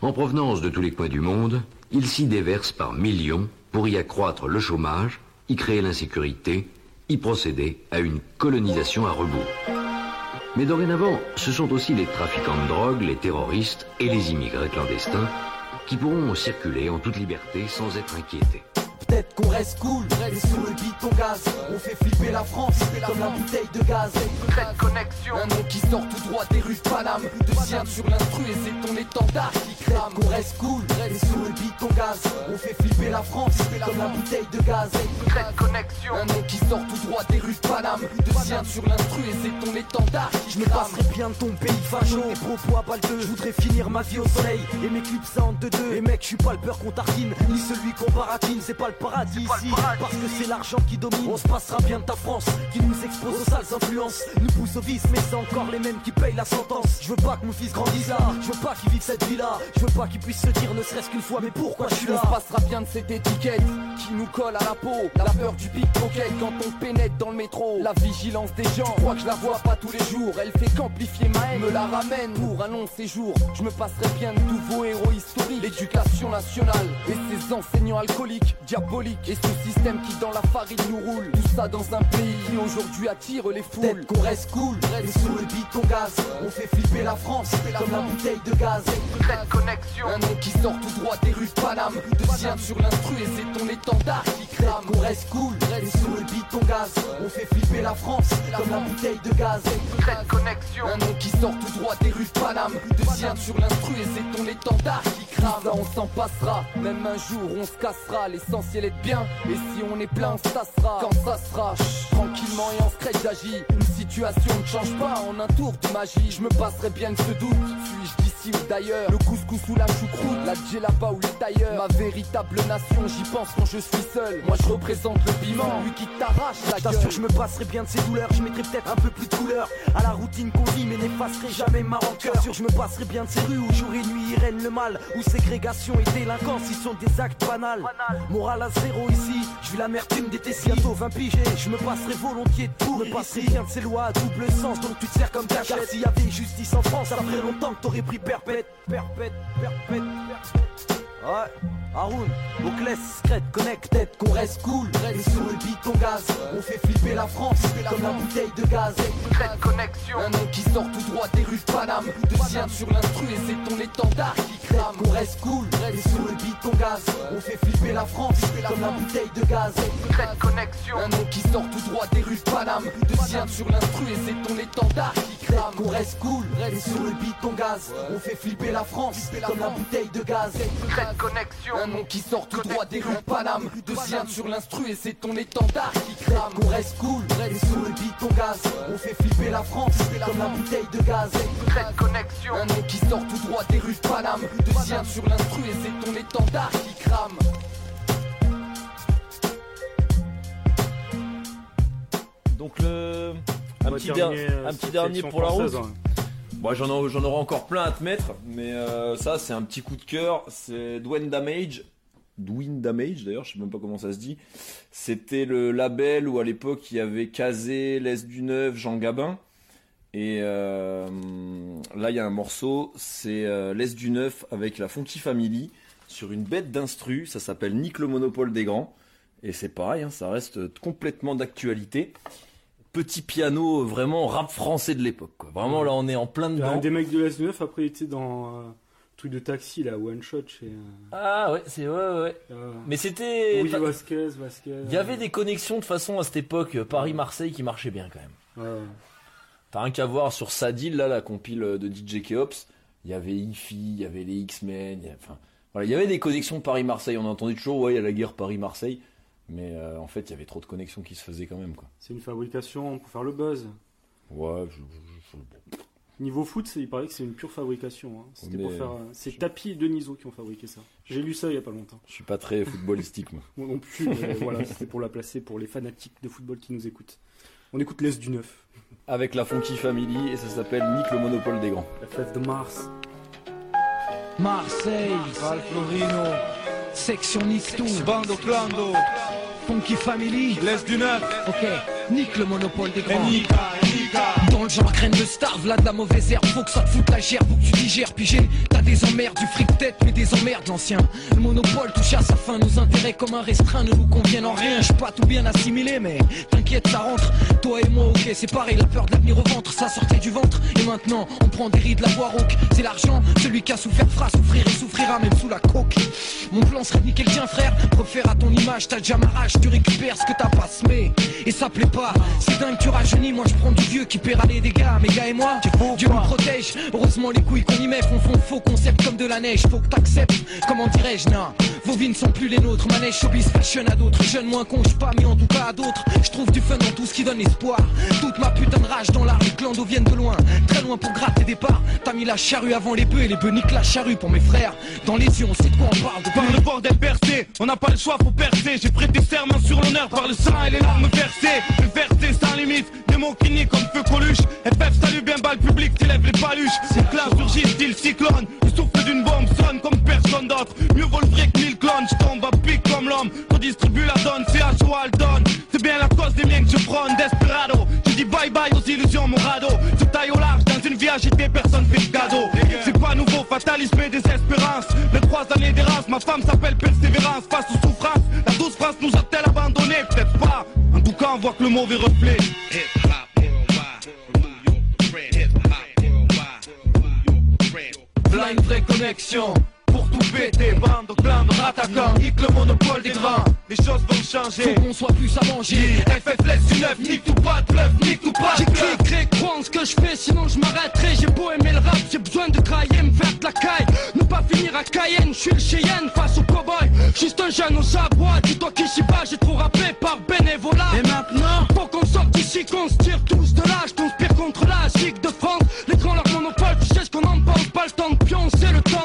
En provenance de tous les coins du monde, ils s'y déversent par millions pour y accroître le chômage, y créer l'insécurité, y procéder à une colonisation à rebours. Mais dorénavant, ce sont aussi les trafiquants de drogue, les terroristes et les immigrés clandestins qui pourront circuler en toute liberté sans être inquiétés. Qu'on reste cool, et sur le beat on gaz On fait flipper la France, comme la bouteille de gaz. Secret connexion. Un nom qui sort tout droit des rues de Paname. Deuxième sur l'instru et c'est ton étendard qui crame qu'on reste cool, et sur le beat on gaz On fait flipper la France, comme la bouteille de gaz. Secret connexion. Un nom qui sort tout droit des rues de Paname. Deuxième sur l'instru et c'est ton étendard qui Je me passerai bien de ton pays facho. Tes propos à balle deux, je voudrais finir ma vie au soleil. Et m'éclipser en deux deux. Et mec je suis pas le beurre qu'on tartine Ni celui qu'on baratine, c'est pas le paradis ici Parce que c'est l'argent qui domine On se passera bien de ta France Qui nous expose aux sales influences Nous pousse au vice mais c'est encore les mêmes qui payent la sentence Je veux pas que mon fils grandisse là Je veux pas qu'il vive cette vie là Je veux pas qu'il puisse se dire ne serait-ce qu'une fois Mais pourquoi je suis là On se passera bien de cette étiquette qui nous colle à la peau. La peur du pickpocket quand on pénètre dans le métro. La vigilance des gens, je crois que je la vois pas tous les jours. Elle fait qu'amplifier ma haine, me la ramène pour un long séjour. Je me passerai bien de tous vos héros historiques. L'éducation nationale et ses enseignants alcooliques, diaboliques. Et ce système qui dans la farine nous roule. Tout ça dans un pays qui aujourd'hui attire les foules. Qu'on reste cool, et sur le beat on gaz On fait flipper la France, comme la bouteille de gaz. Secret connexion. Un nom qui sort tout droit des rues de Paname. Deuxième sur l'instru et c'est ton étendard qui crame. qu'on reste cool, et sur le beat gaz On fait flipper la France, comme la bouteille de gaz. Secret connexion. Un nom qui sort tout droit des rues de Paname Deuxième sur l'instru et c'est ton étendard qui crame. Ça on s'en passera, même un jour on se cassera. L'essentiel est de bien, et si on est plein on se tassera Quand ça sera, et en secret j'agis Une situation ne change pas en un tour de magie. Je me passerai bien de ce doute, suis-je d'ici ou d'ailleurs? Le couscous ou la choucroute, la djellaba ou le tailleur. Ma véritable nation, j'y pense quand je suis seul. Moi je représente le piment, lui qui t'arrache la t'assure, gueule. je me passerai bien de ces douleurs. Je mettrai peut-être un peu plus de couleur à la routine qu'on vit, mais n'effacerai jamais ma rancœur. Sûr, je me passerai bien de ces rues où jour et nuit y règne le mal, où ségrégation et délinquance y sont des actes banals. Moral à zéro ici, je vis l'amertume des tessis. Bientôt 20 piges, je me passerai volontiers de pour. Je me passerai bien de ces lois à double sens, donc tu te sers comme cachette. Car s'il y avait justice en France, ça ferait longtemps que t'aurais pris perpète, perpète, perpète, perpète. Ouais. Haroun, Oclès, Scred, Connected, qu'on reste cool. Et sur le beat on gaz, on fait flipper la France comme la bouteille de gaz. Scred Connexion, un nom qui sort tout droit des rues de Paname. De sur l'instru et c'est ton étendard qui crame. Qu'on reste cool, et sur le beat on gaz, on fait flipper la France comme la bouteille de gaz. Scred Connexion, un nom qui sort tout droit des rues de Paname. De sur l'instru et c'est ton étendard qui crame. Qu'on reste cool, et sur le beat on gaz, on fait flipper la France comme la bouteille de gaz. Connexion, un nom qui sort tout droit des rues de Paname. De sien sur l'instru et c'est ton étendard qui crame. Qu'on reste cool, et sur le beat on gaz, on fait flipper la France comme la bouteille de gaz. Connexion, un nom qui sort tout droit des rues de Paname. De sien sur l'instru et c'est ton étendard qui crame. Donc le un petit, euh, un petit dernier pour la route. hein. J'en aurai, j'en aurai encore plein à te mettre, mais euh, ça c'est un petit coup de cœur. C'est Dwayne Damage, Dwayne Damage d'ailleurs, je sais même pas comment ça se dit. C'était le label où à l'époque il y avait Kazé, Les du Neuf, Jean Gabin. Et euh, là il y a un morceau, c'est euh, Les du Neuf avec la Funky Family sur une bête d'instru. Ça s'appelle Nick le Monopole des Grands. Et c'est pareil, hein, ça reste complètement d'actualité. Petit piano, vraiment rap français de l'époque. quoi. Vraiment là on est en plein a dedans. un des mecs de l'S9, après il était dans euh, truc de taxi, là, One Shot chez. euh, Ah ouais, c'est ouais ouais. Mais c'était. Oui, Vasquez, Vasquez. Il y avait des connexions de façon à cette époque euh, Paris-Marseille qui marchaient bien quand même. Ouais. T'as rien qu'à voir sur Sadil là la compile de DJ Keops, il y avait IFI, il y avait les X-Men, il y a- enfin voilà, il y avait des connexions Paris-Marseille, on entendait toujours ouais, il y a la guerre Paris-Marseille, mais euh, en fait, il y avait trop de connexions qui se faisaient quand même quoi. C'est une fabrication pour faire le buzz. Ouais, je- je- je- Niveau foot, il paraît que c'est une pure fabrication. hein. C'était Mais- pour faire. euh, C'est Tapi et Deniso qui ont fabriqué ça. J'ai lu ça il y a pas longtemps. je suis pas très footballistique moi. Moi non plus, mais voilà, c'était pour la placer pour les fanatiques de football qui nous écoutent. On écoute l'Est du Neuf. Avec la Funky Family et ça s'appelle Nick le monopole des grands. La fête de Mars. Marseille, Val Florino, section Nictou, Bando Clando, Funky Family, l'Est du Neuf, ok, nique le monopole des grands. Dans le genre graine de star, v'là de la mauvaise herbe, faut que ça te foute la gerbe, faut que tu digères, j'ai, t'as des emmerdes, du fric tête, mais des emmerdes l'ancien. Le monopole touche à sa fin, nos intérêts comme un restreint ne nous conviennent en rien, j'suis pas tout bien assimilé, mais t'inquiète, ça rentre. Toi et moi, ok, c'est pareil, la peur de l'avenir au ventre, ça sortait du ventre, et maintenant, on prend des rides, la voix rauque, c'est l'argent, celui qui a souffert fera souffrir et souffrira même sous la coque. Mon plan serait de niquer le tien, frère, préfère à ton image, t'as déjà ma rage, tu récupères ce que t'as pas semé, et ça plaît pas, c'est dingue, tu rajeunis, moi je prends du vieux qui paiera les dégâts, mes gars et moi, Dieu nous protège, heureusement les couilles qu'on y met font font faux concept comme de la neige, faut que t'acceptes, comment dirais-je, non, vos vies ne sont plus les nôtres, manège showbiz fashion à d'autres, jeunes moins con, pas mis en tout cas à d'autres, je trouve du fun dans tout ce qui donne espoir, toute ma putain de rage dans l'art, les clans viennent de loin, très loin pour gratter des parts, t'as mis la charrue avant les bœufs et les bœufs niquent la charrue pour mes frères, dans les yeux on sait de quoi on parle, Par le bordel percé, on n'a pas le choix, faut percer. J'ai prêté serment sur l'honneur par le sang et les larmes versées. Versée sans limite, des mots qui nient comme feu FF salut bien bas le public, t'élèves les paluches. C'est clair, surgit style cyclone. Le souffle d'une bombe sonne comme personne d'autre. Mieux vaut le vrai que mille clones, je tombe à pic comme l'homme. Qu'on distribue la donne, choix le donne. C'est bien la cause des miens que je prône, Desperado. Je dis bye bye aux illusions, mon radeau. Se taille au large dans une vie agitée, personne fait de cadeau. C'est pas nouveau, fatalisme et désespérance. Les trois années d'errance, ma femme s'appelle persévérance. Face aux souffrances, la douce France nous a-t-elle abandonné? Peut-être pas. En tout cas, on voit que le mauvais reflet. Plein une vraie connexion pour tout péter, bande, clan, rattaquant, hic le monopole des grands. Les choses vont changer. Faut qu'on soit plus à manger. FF laisse du neuf, nique tout pas de bluff, nique tout pas de cliqué, crois en ce que je fais, sinon je m'arrêterai. J'ai beau aimer le rap, j'ai besoin de grailler, me faire de la caille. Ne pas finir à Cayenne, je suis le Cheyenne face au cowboy. Juste un jeune aux abois, dis-toi qu'ici bas j'ai trop rappé par bénévolat. Et maintenant, faut qu'on sorte d'ici, qu'on se tire tous de là. Je conspire contre la gigue de France. Les grands leur monopole, tu sais ce qu'on en pense. Pas le temps de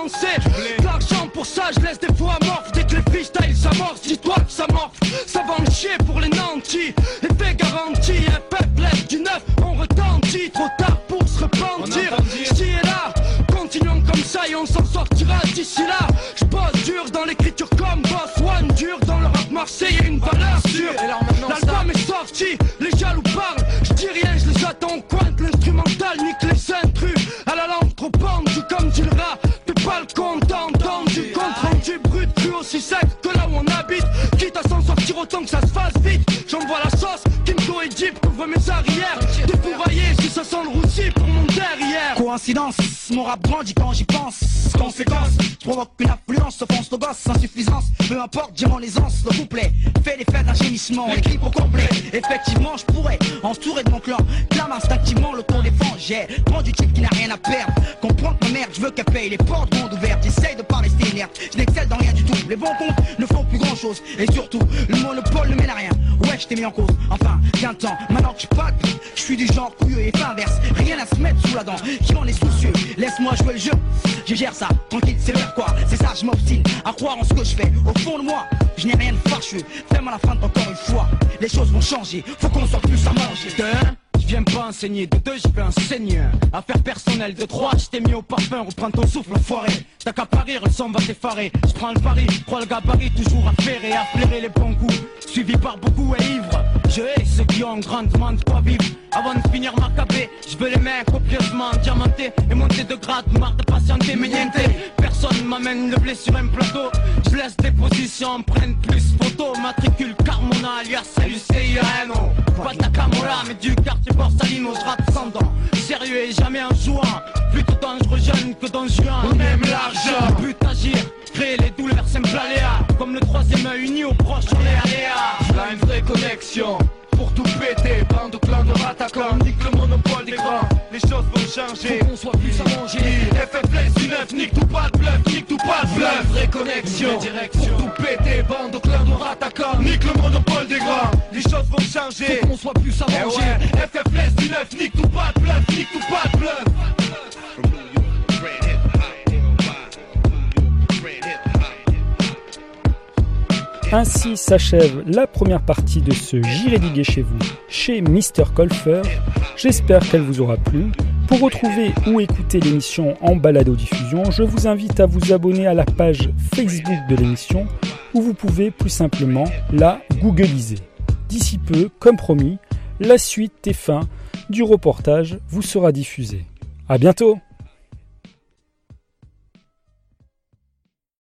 de l'argent pour ça, je laisse des fois morph. Dès que les freestyles s'amorcent, dis-toi que ça morphe. Ça va en chier pour les nantis. Effet garanti, un peuple lève du neuf, on retentit. Trop tard pour se repentir. J'y et là, continuons comme ça et on s'en sortira d'ici là. Je bosse dur dans l'écriture comme Boss One, dur dans le rap marseillais, aussi sec que là où on habite. Quitte à s'en sortir autant que ça se fasse vite. J'envoie la sauce, Kimco et Jeep couvre mes arrières. Défouraillé si ça sent le roussi pour mon derrière. Coïncidence, mon rap grandit quand j'y pense. Conséquence, provoque une affluence, offense le gosse, insuffisance. Peu importe, j'ai mon aisance, le couplet. Fait l'effet d'un gémissement, l'équipe au complet. Effectivement, je pourrais, entouré de mon clan, clame instinctivement le ton défend. J'ai prends du type qui n'a rien à perdre. Comprends que ma merde, je veux qu'elle paye les portes monde ouvertes. J'essaye de pas je n'excelle dans rien du tout. Les bons comptes ne font plus grand chose. Et surtout, le monopole ne mène à rien. Ouais, je t'ai mis en cause. Enfin, qu'un temps, maintenant que je pas je suis du genre couilleux et fin inverse. Rien à se mettre sous la dent, qui en est soucieux? Laisse-moi jouer le jeu, je gère ça, tranquille, c'est vers quoi. C'est ça, je m'obstine à croire en ce que je fais. Au fond de moi, je n'ai rien de fâcheux. Fais-moi la fin encore une fois. Les choses vont changer, faut qu'on soit plus à manger. Viens pas enseigner, de deux, je fais un seigneur. Affaire personnelle, de trois, je t'ai mis au parfum, reprends ton souffle, qu'à parir, le son va t'effarer. Je prends le pari, crois le gabarit, toujours à faire et à flairer les bons coups. Suivi par beaucoup et ivre. Je hais ceux qui ont grandement de quoi vivre. Avant de finir ma capée, je veux les mains copieusement diamantées et monter de grade, marre de patienter, mais niente. Personne m'amène le blé sur un plateau. Je laisse des positions, prennent plus photo. Matricule Carmona, alias LUCIANO. Pas de la Camora, mais du quartier Borsalino, je rate sans dents. Sérieux et jamais un jouant. Plutôt dangereux jeune que dans juin. On aime l'argent. But agir, créer les douleurs, simple aléa. Comme le troisième œil uni au proche, on est aléa. Là une vraie connexion. Pour tout péter, bande de clan de rattaquants Nique le monopole des grands, les choses vont changer. Qu'on soit plus à manger. FFLS du neuf, nique tout pas de bluff, nique tout pas de bluff. Vraie connexion, pour tout péter, bande de clan de rattaquants Nique le monopole des grands, les choses vont changer. Faut qu'on soit plus à Eh manger. FFLS du neuf, nique tout pas de bluff, nique tout pas de bluff Ainsi s'achève la première partie de ce J'irai diguer chez vous, chez Mr. Colfer. J'espère qu'elle vous aura plu. Pour retrouver ou écouter l'émission en balado-diffusion, je vous invite à vous abonner à la page Facebook de l'émission où vous pouvez plus simplement la googliser. D'ici peu, comme promis, la suite et fin du reportage vous sera diffusée. À bientôt!